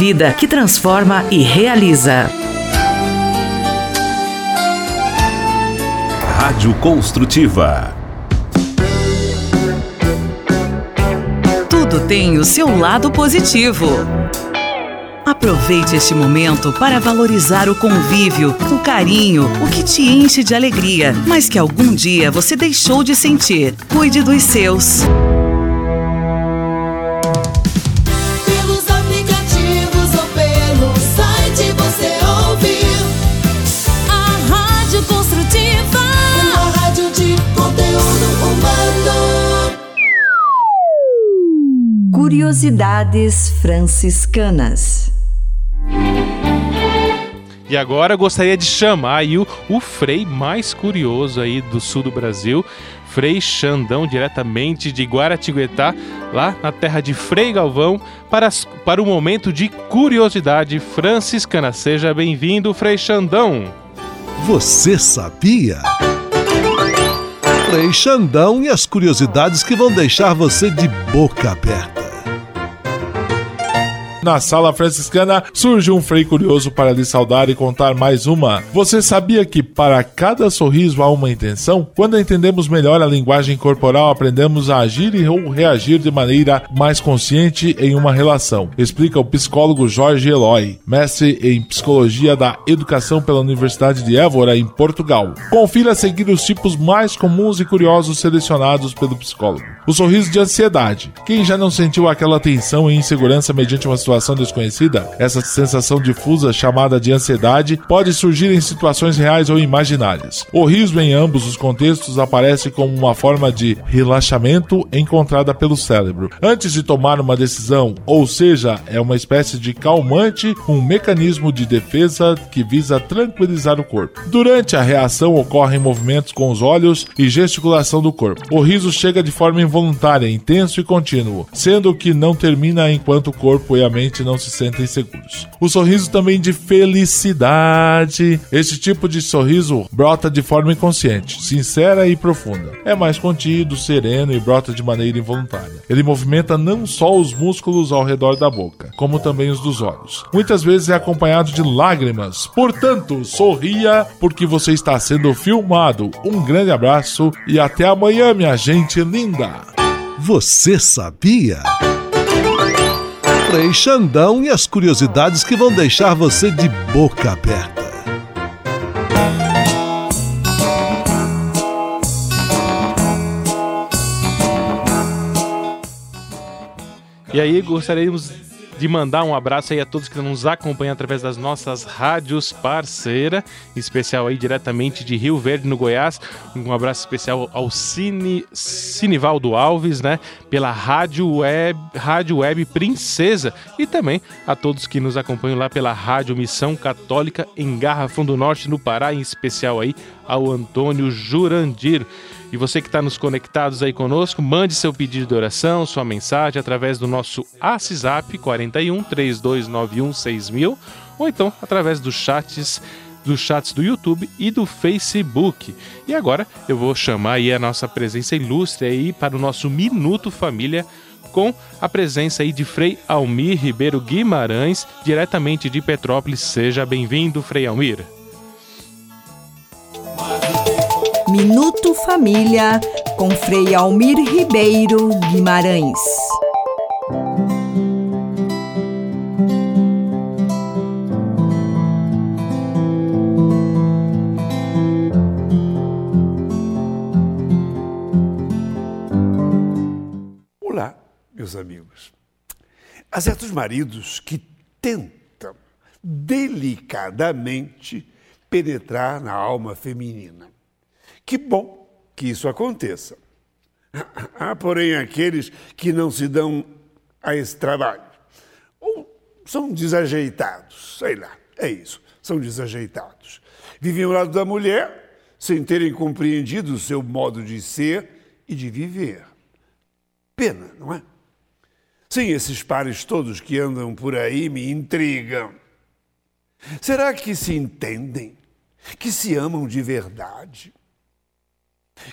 vida que transforma e realiza. Rádio Construtiva. Tudo tem o seu lado positivo. Aproveite este momento para valorizar o convívio, o carinho, o que te enche de alegria, mas que algum dia você deixou de sentir. Cuide dos seus. Curiosidades franciscanas. E agora eu gostaria de chamar aí o, o Frei mais curioso aí do sul do Brasil, Frei Xandão, diretamente de Guaratinguetá, lá na terra de Frei Galvão, para, para o momento de curiosidade franciscana. Seja bem-vindo, Frei Xandão. Você sabia? Frei Xandão e as curiosidades que vão deixar você de boca aberta. Na sala franciscana surge um frei curioso para lhe saudar e contar mais uma. Você sabia que para cada sorriso há uma intenção? Quando entendemos melhor a linguagem corporal, aprendemos a agir ou reagir de maneira mais consciente em uma relação. Explica o psicólogo Jorge Eloy, mestre em psicologia da educação pela Universidade de Évora, em Portugal. Confira a seguir os tipos mais comuns e curiosos selecionados pelo psicólogo. O sorriso de ansiedade. Quem já não sentiu aquela tensão e insegurança mediante uma situação desconhecida? Essa sensação difusa chamada de ansiedade pode surgir em situações reais ou imaginárias. O riso em ambos os contextos aparece como uma forma de relaxamento encontrada pelo cérebro. Antes de tomar uma decisão, ou seja, é uma espécie de calmante, um mecanismo de defesa que visa tranquilizar o corpo. Durante a reação ocorrem movimentos com os olhos e gesticulação do corpo. O riso chega de forma involuntária, intenso e contínuo, sendo que não termina enquanto o corpo e a mente não se sentem seguros. O sorriso também de felicidade. Esse tipo de sorriso brota de forma inconsciente, sincera e profunda. É mais contido, sereno e brota de maneira involuntária. Ele movimenta não só os músculos ao redor da boca, como também os dos olhos. Muitas vezes é acompanhado de lágrimas. Portanto, sorria porque você está sendo filmado. Um grande abraço e até amanhã, minha gente linda. Você sabia? Frei Xandão e as curiosidades que vão deixar você de boca aberta. E aí gostaríamos de mandar um abraço aí a todos que nos acompanham através das nossas rádios parceira, especial aí diretamente de Rio Verde, no Goiás. Um abraço especial ao Cine, Cinivaldo Alves, né, pela Rádio Web, Rádio Web Princesa e também a todos que nos acompanham lá pela Rádio Missão Católica em Garrafão do Norte, no Pará, em especial aí ao Antônio Jurandir. E você que está nos conectados aí conosco, mande seu pedido de oração, sua mensagem através do nosso WhatsApp 41 3291 6000 ou então através dos chats dos chats do YouTube e do Facebook. E agora eu vou chamar aí a nossa presença ilustre aí para o nosso Minuto Família com a presença aí de Frei Almir Ribeiro Guimarães, diretamente de Petrópolis. Seja bem-vindo, Frei Almir. Minuto Família com Frei Almir Ribeiro Guimarães. Olá, meus amigos. Há certos maridos que tentam delicadamente penetrar na alma feminina. Que bom que isso aconteça. Há, porém, aqueles que não se dão a esse trabalho. Ou são desajeitados, sei lá, é isso, são desajeitados. Vivem ao lado da mulher sem terem compreendido o seu modo de ser e de viver. Pena, não é? Sim, esses pares todos que andam por aí me intrigam. Será que se entendem? Que se amam de verdade?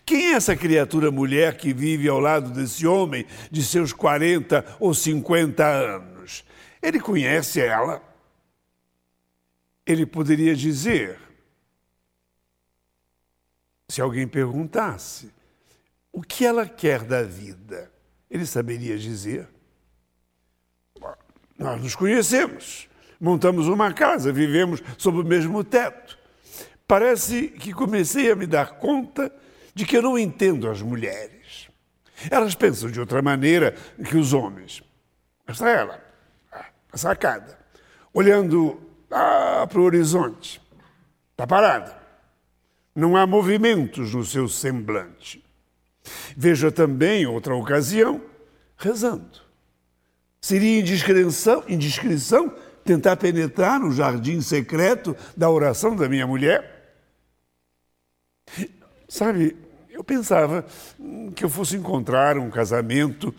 Quem é essa criatura mulher que vive ao lado desse homem de seus 40 ou 50 anos? Ele conhece ela? Ele poderia dizer, se alguém perguntasse, o que ela quer da vida? Ele saberia dizer. Nós nos conhecemos, montamos uma casa, vivemos sob o mesmo teto. Parece que comecei a me dar conta de que eu não entendo as mulheres. Elas pensam de outra maneira que os homens. Está ela, a sacada, olhando ah, para o horizonte. Está parada. Não há movimentos no seu semblante. Veja também outra ocasião rezando. Seria indiscrição, indiscrição tentar penetrar no jardim secreto da oração da minha mulher? Sabe, eu pensava que eu fosse encontrar um casamento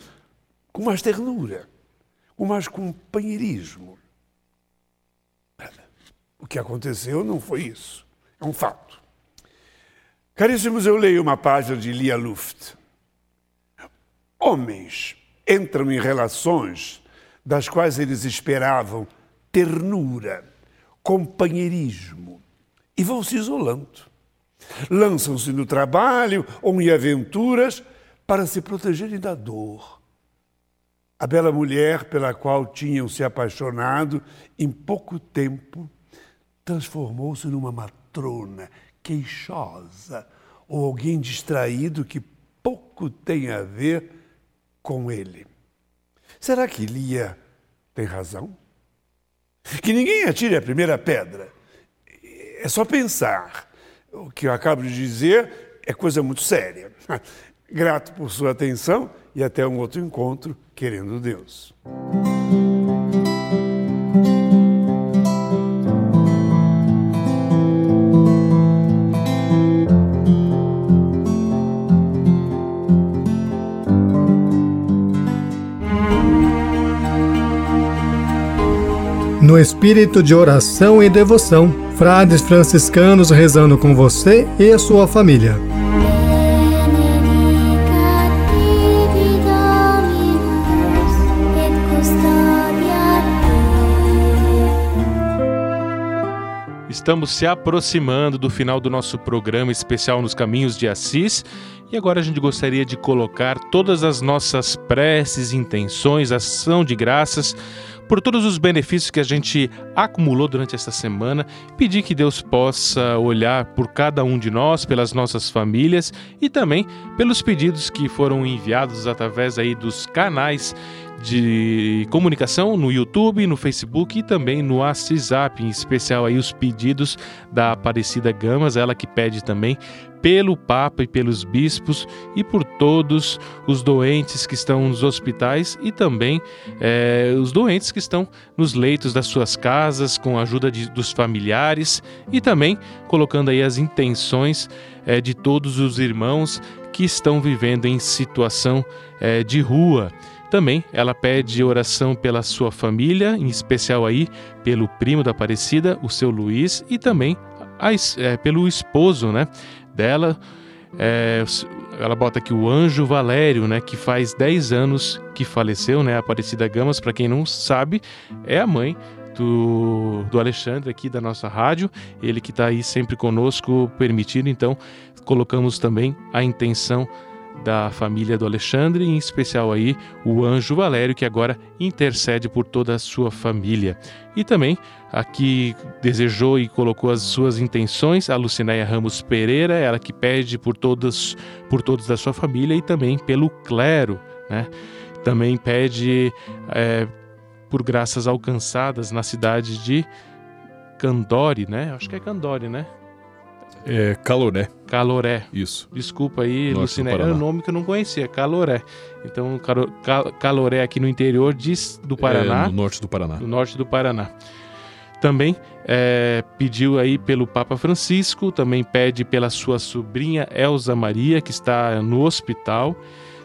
com mais ternura, com mais companheirismo. O que aconteceu não foi isso. É um fato. Caríssimos, eu leio uma página de Lia Luft. Homens entram em relações das quais eles esperavam ternura, companheirismo e vão se isolando. Lançam-se no trabalho ou em aventuras para se protegerem da dor. A bela mulher pela qual tinham se apaixonado, em pouco tempo, transformou-se numa matrona queixosa ou alguém distraído que pouco tem a ver com ele. Será que Lia tem razão? Que ninguém atire a primeira pedra. É só pensar o que eu acabo de dizer é coisa muito séria. Grato por sua atenção e até um outro encontro, querendo Deus. No espírito de oração e devoção, frades franciscanos rezando com você e sua família. Estamos se aproximando do final do nosso programa especial nos Caminhos de Assis e agora a gente gostaria de colocar todas as nossas preces, intenções, ação de graças por todos os benefícios que a gente acumulou durante esta semana, pedir que Deus possa olhar por cada um de nós, pelas nossas famílias e também pelos pedidos que foram enviados através aí dos canais de comunicação no YouTube, no Facebook e também no WhatsApp, em especial aí os pedidos da Aparecida Gamas, ela que pede também pelo Papa e pelos bispos e por todos os doentes que estão nos hospitais e também é, os doentes que estão nos leitos das suas casas, com a ajuda de, dos familiares e também colocando aí as intenções é, de todos os irmãos que estão vivendo em situação é, de rua. Também ela pede oração pela sua família, em especial aí pelo primo da Aparecida, o seu Luiz, e também a, é, pelo esposo, né? dela. É, ela bota aqui o Anjo Valério, né, que faz 10 anos que faleceu, né, Aparecida Gamas, para quem não sabe, é a mãe do, do Alexandre aqui da nossa rádio, ele que está aí sempre conosco, permitido, então colocamos também a intenção da família do Alexandre, em especial aí o anjo Valério, que agora intercede por toda a sua família. E também aqui desejou e colocou as suas intenções a Lucinéia Ramos Pereira, ela que pede por todos, por todos da sua família e também pelo clero, né? Também pede é, por graças alcançadas na cidade de Candori, né? Acho que é Candori, né? É Caloré. Caloré. Isso. Desculpa aí, Norte Luciné. do Era Paraná. um nome que eu não conhecia, Caloré. Então, Caro- Cal- Caloré aqui no interior de, do Paraná. É, no norte do Paraná. No norte do Paraná. Também é, pediu aí pelo Papa Francisco, também pede pela sua sobrinha Elza Maria, que está no hospital.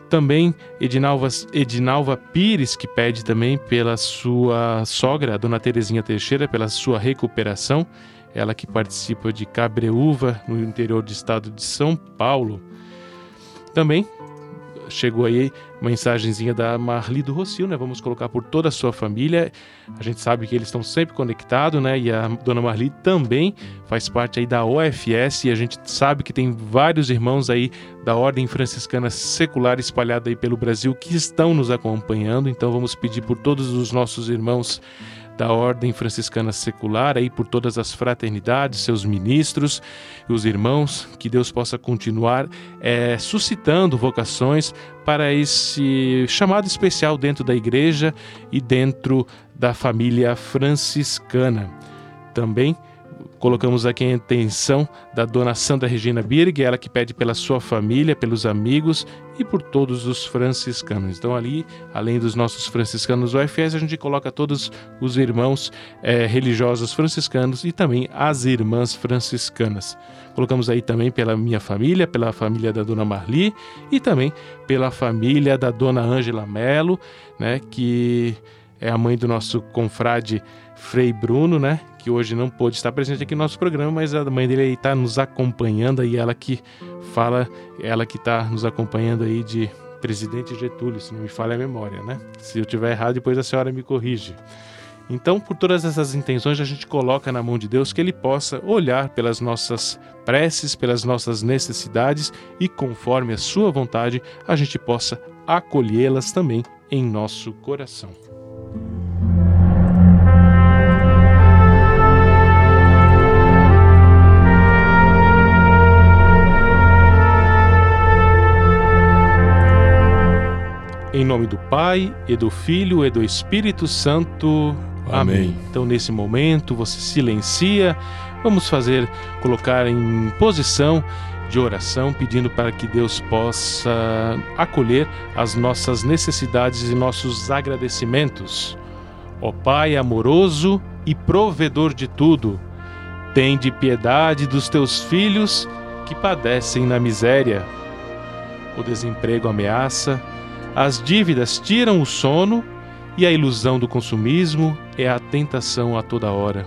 Também Edinalva, Edinalva Pires, que pede também pela sua sogra, dona Terezinha Teixeira, pela sua recuperação. Ela que participa de Cabreúva, no interior do estado de São Paulo. Também chegou aí mensagenzinha da Marli do Rocio, né? Vamos colocar por toda a sua família. A gente sabe que eles estão sempre conectados, né? E a dona Marli também faz parte aí da OFS e a gente sabe que tem vários irmãos aí da Ordem Franciscana Secular espalhada aí pelo Brasil que estão nos acompanhando. Então vamos pedir por todos os nossos irmãos da Ordem Franciscana Secular, aí por todas as fraternidades, seus ministros os irmãos, que Deus possa continuar eh, suscitando vocações para esse chamado especial dentro da igreja e dentro da família franciscana. Também colocamos aqui a intenção da dona Sandra Regina Birg, ela que pede pela sua família, pelos amigos e por todos os franciscanos. Então, ali, além dos nossos franciscanos UFS, a gente coloca todos os irmãos eh, religiosos franciscanos e também as irmãs franciscanas. Colocamos aí também pela minha família, pela família da dona Marli e também pela família da dona Ângela Melo, né, que é a mãe do nosso confrade Frei Bruno, né? Que hoje não pôde estar presente aqui no nosso programa, mas a mãe dele aí está nos acompanhando e ela que fala, ela que está nos acompanhando aí de presidente Getúlio, se não me falha a memória, né? Se eu tiver errado, depois a senhora me corrige. Então, por todas essas intenções, a gente coloca na mão de Deus que Ele possa olhar pelas nossas preces, pelas nossas necessidades e, conforme a Sua vontade, a gente possa acolhê-las também em nosso coração. Em nome do Pai, e do Filho, e do Espírito Santo. Amém. Amém. Então, nesse momento, você silencia. Vamos fazer, colocar em posição de oração, pedindo para que Deus possa acolher as nossas necessidades e nossos agradecimentos. Ó Pai amoroso e provedor de tudo, tem de piedade dos teus filhos que padecem na miséria. O desemprego ameaça, as dívidas tiram o sono e a ilusão do consumismo é a tentação a toda hora.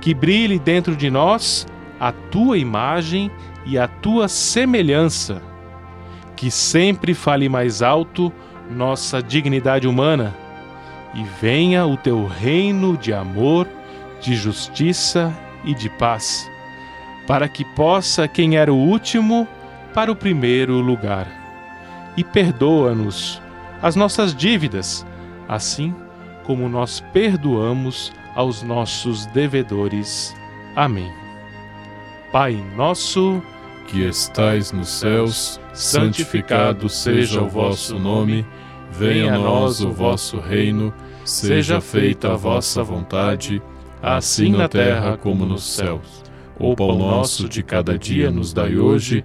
Que brilhe dentro de nós a tua imagem e a tua semelhança. Que sempre fale mais alto nossa dignidade humana e venha o teu reino de amor, de justiça e de paz, para que possa quem era o último para o primeiro lugar. E perdoa-nos as nossas dívidas, assim como nós perdoamos aos nossos devedores. Amém. Pai nosso, que estais nos céus, santificado seja o vosso nome, venha a nós o vosso reino, seja feita a vossa vontade, assim na terra como nos céus. O pão nosso de cada dia nos dai hoje,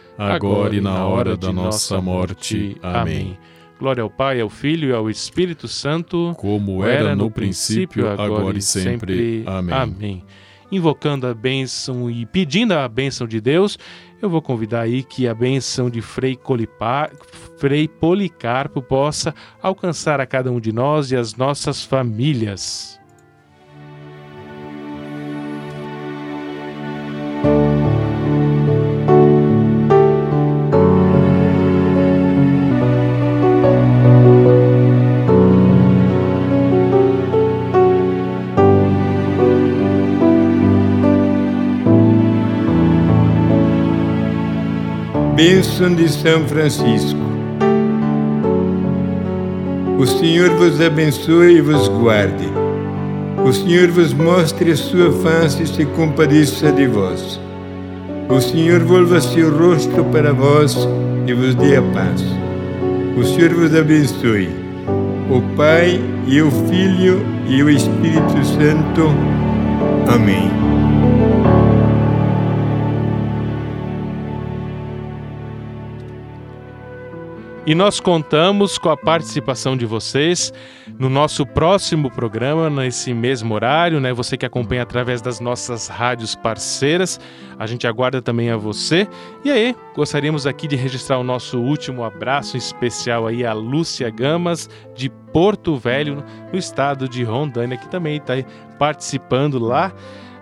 agora e na hora da nossa morte. Amém. Glória ao Pai, ao Filho e ao Espírito Santo, como era no princípio, agora e sempre. Amém. Amém. Invocando a bênção e pedindo a bênção de Deus, eu vou convidar aí que a bênção de Frei, Colipar, Frei Policarpo possa alcançar a cada um de nós e as nossas famílias. Bênção de São Francisco. O Senhor vos abençoe e vos guarde. O Senhor vos mostre a sua face e se compadeça de vós. O Senhor volva seu rosto para vós e vos dê a paz. O Senhor vos abençoe. O Pai e o Filho e o Espírito Santo. Amém. E nós contamos com a participação de vocês no nosso próximo programa, nesse mesmo horário, né? Você que acompanha através das nossas rádios parceiras, a gente aguarda também a você. E aí, gostaríamos aqui de registrar o nosso último abraço especial aí a Lúcia Gamas, de Porto Velho, no estado de Rondônia, que também está participando lá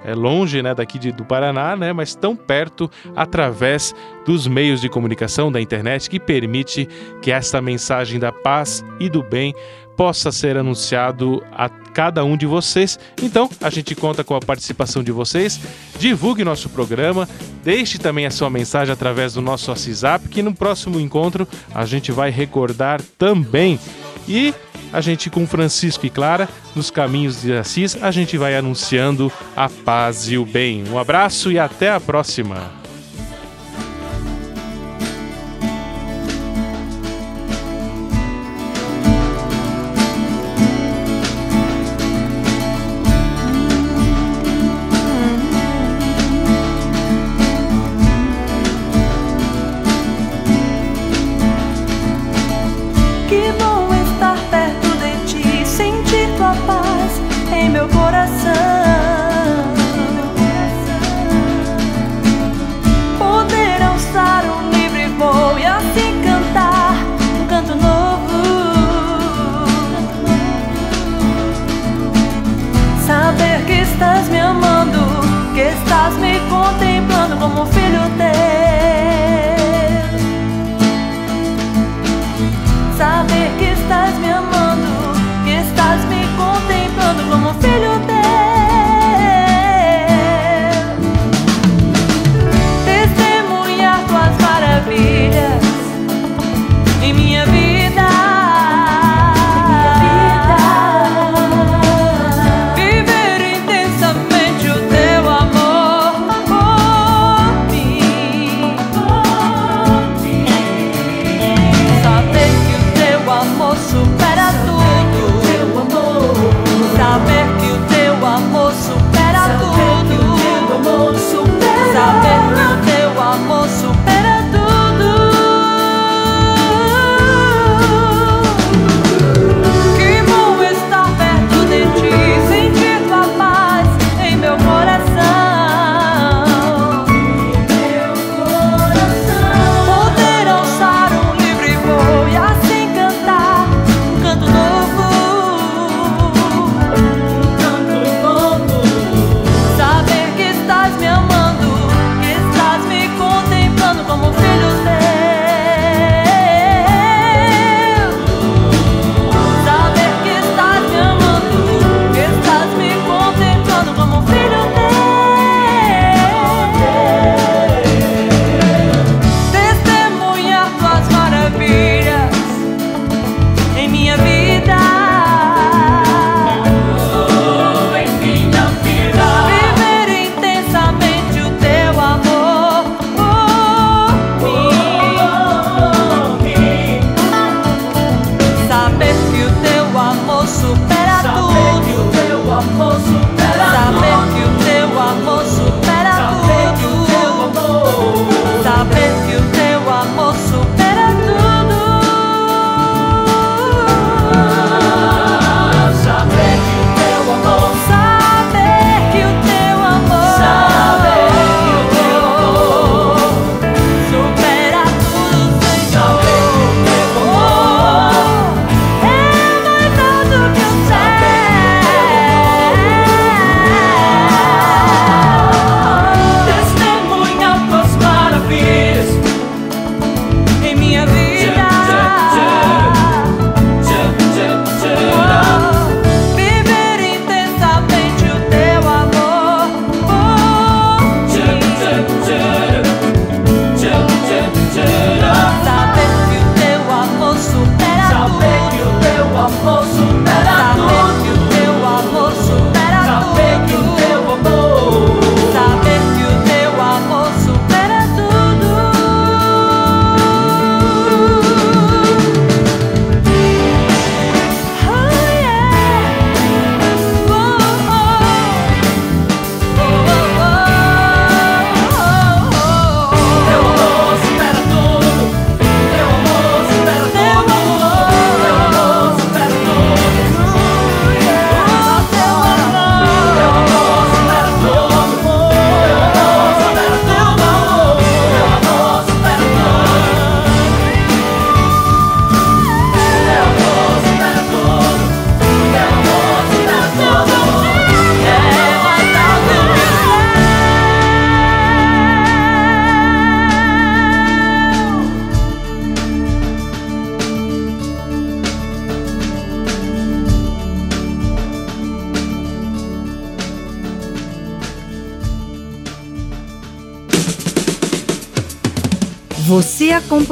é longe né, daqui de, do Paraná, né, mas tão perto através dos meios de comunicação da internet que permite que esta mensagem da paz e do bem possa ser anunciado a cada um de vocês. Então, a gente conta com a participação de vocês. Divulgue nosso programa, deixe também a sua mensagem através do nosso WhatsApp, que no próximo encontro a gente vai recordar também. E a gente com Francisco e Clara, nos caminhos de Assis, a gente vai anunciando a paz e o bem. Um abraço e até a próxima.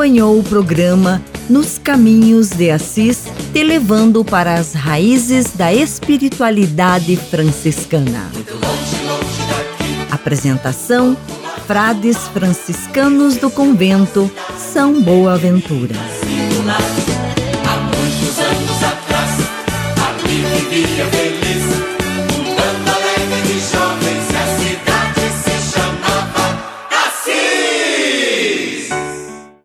Acompanhou o programa Nos Caminhos de Assis, te levando para as raízes da espiritualidade franciscana. Apresentação: Frades franciscanos do convento São Boaventura.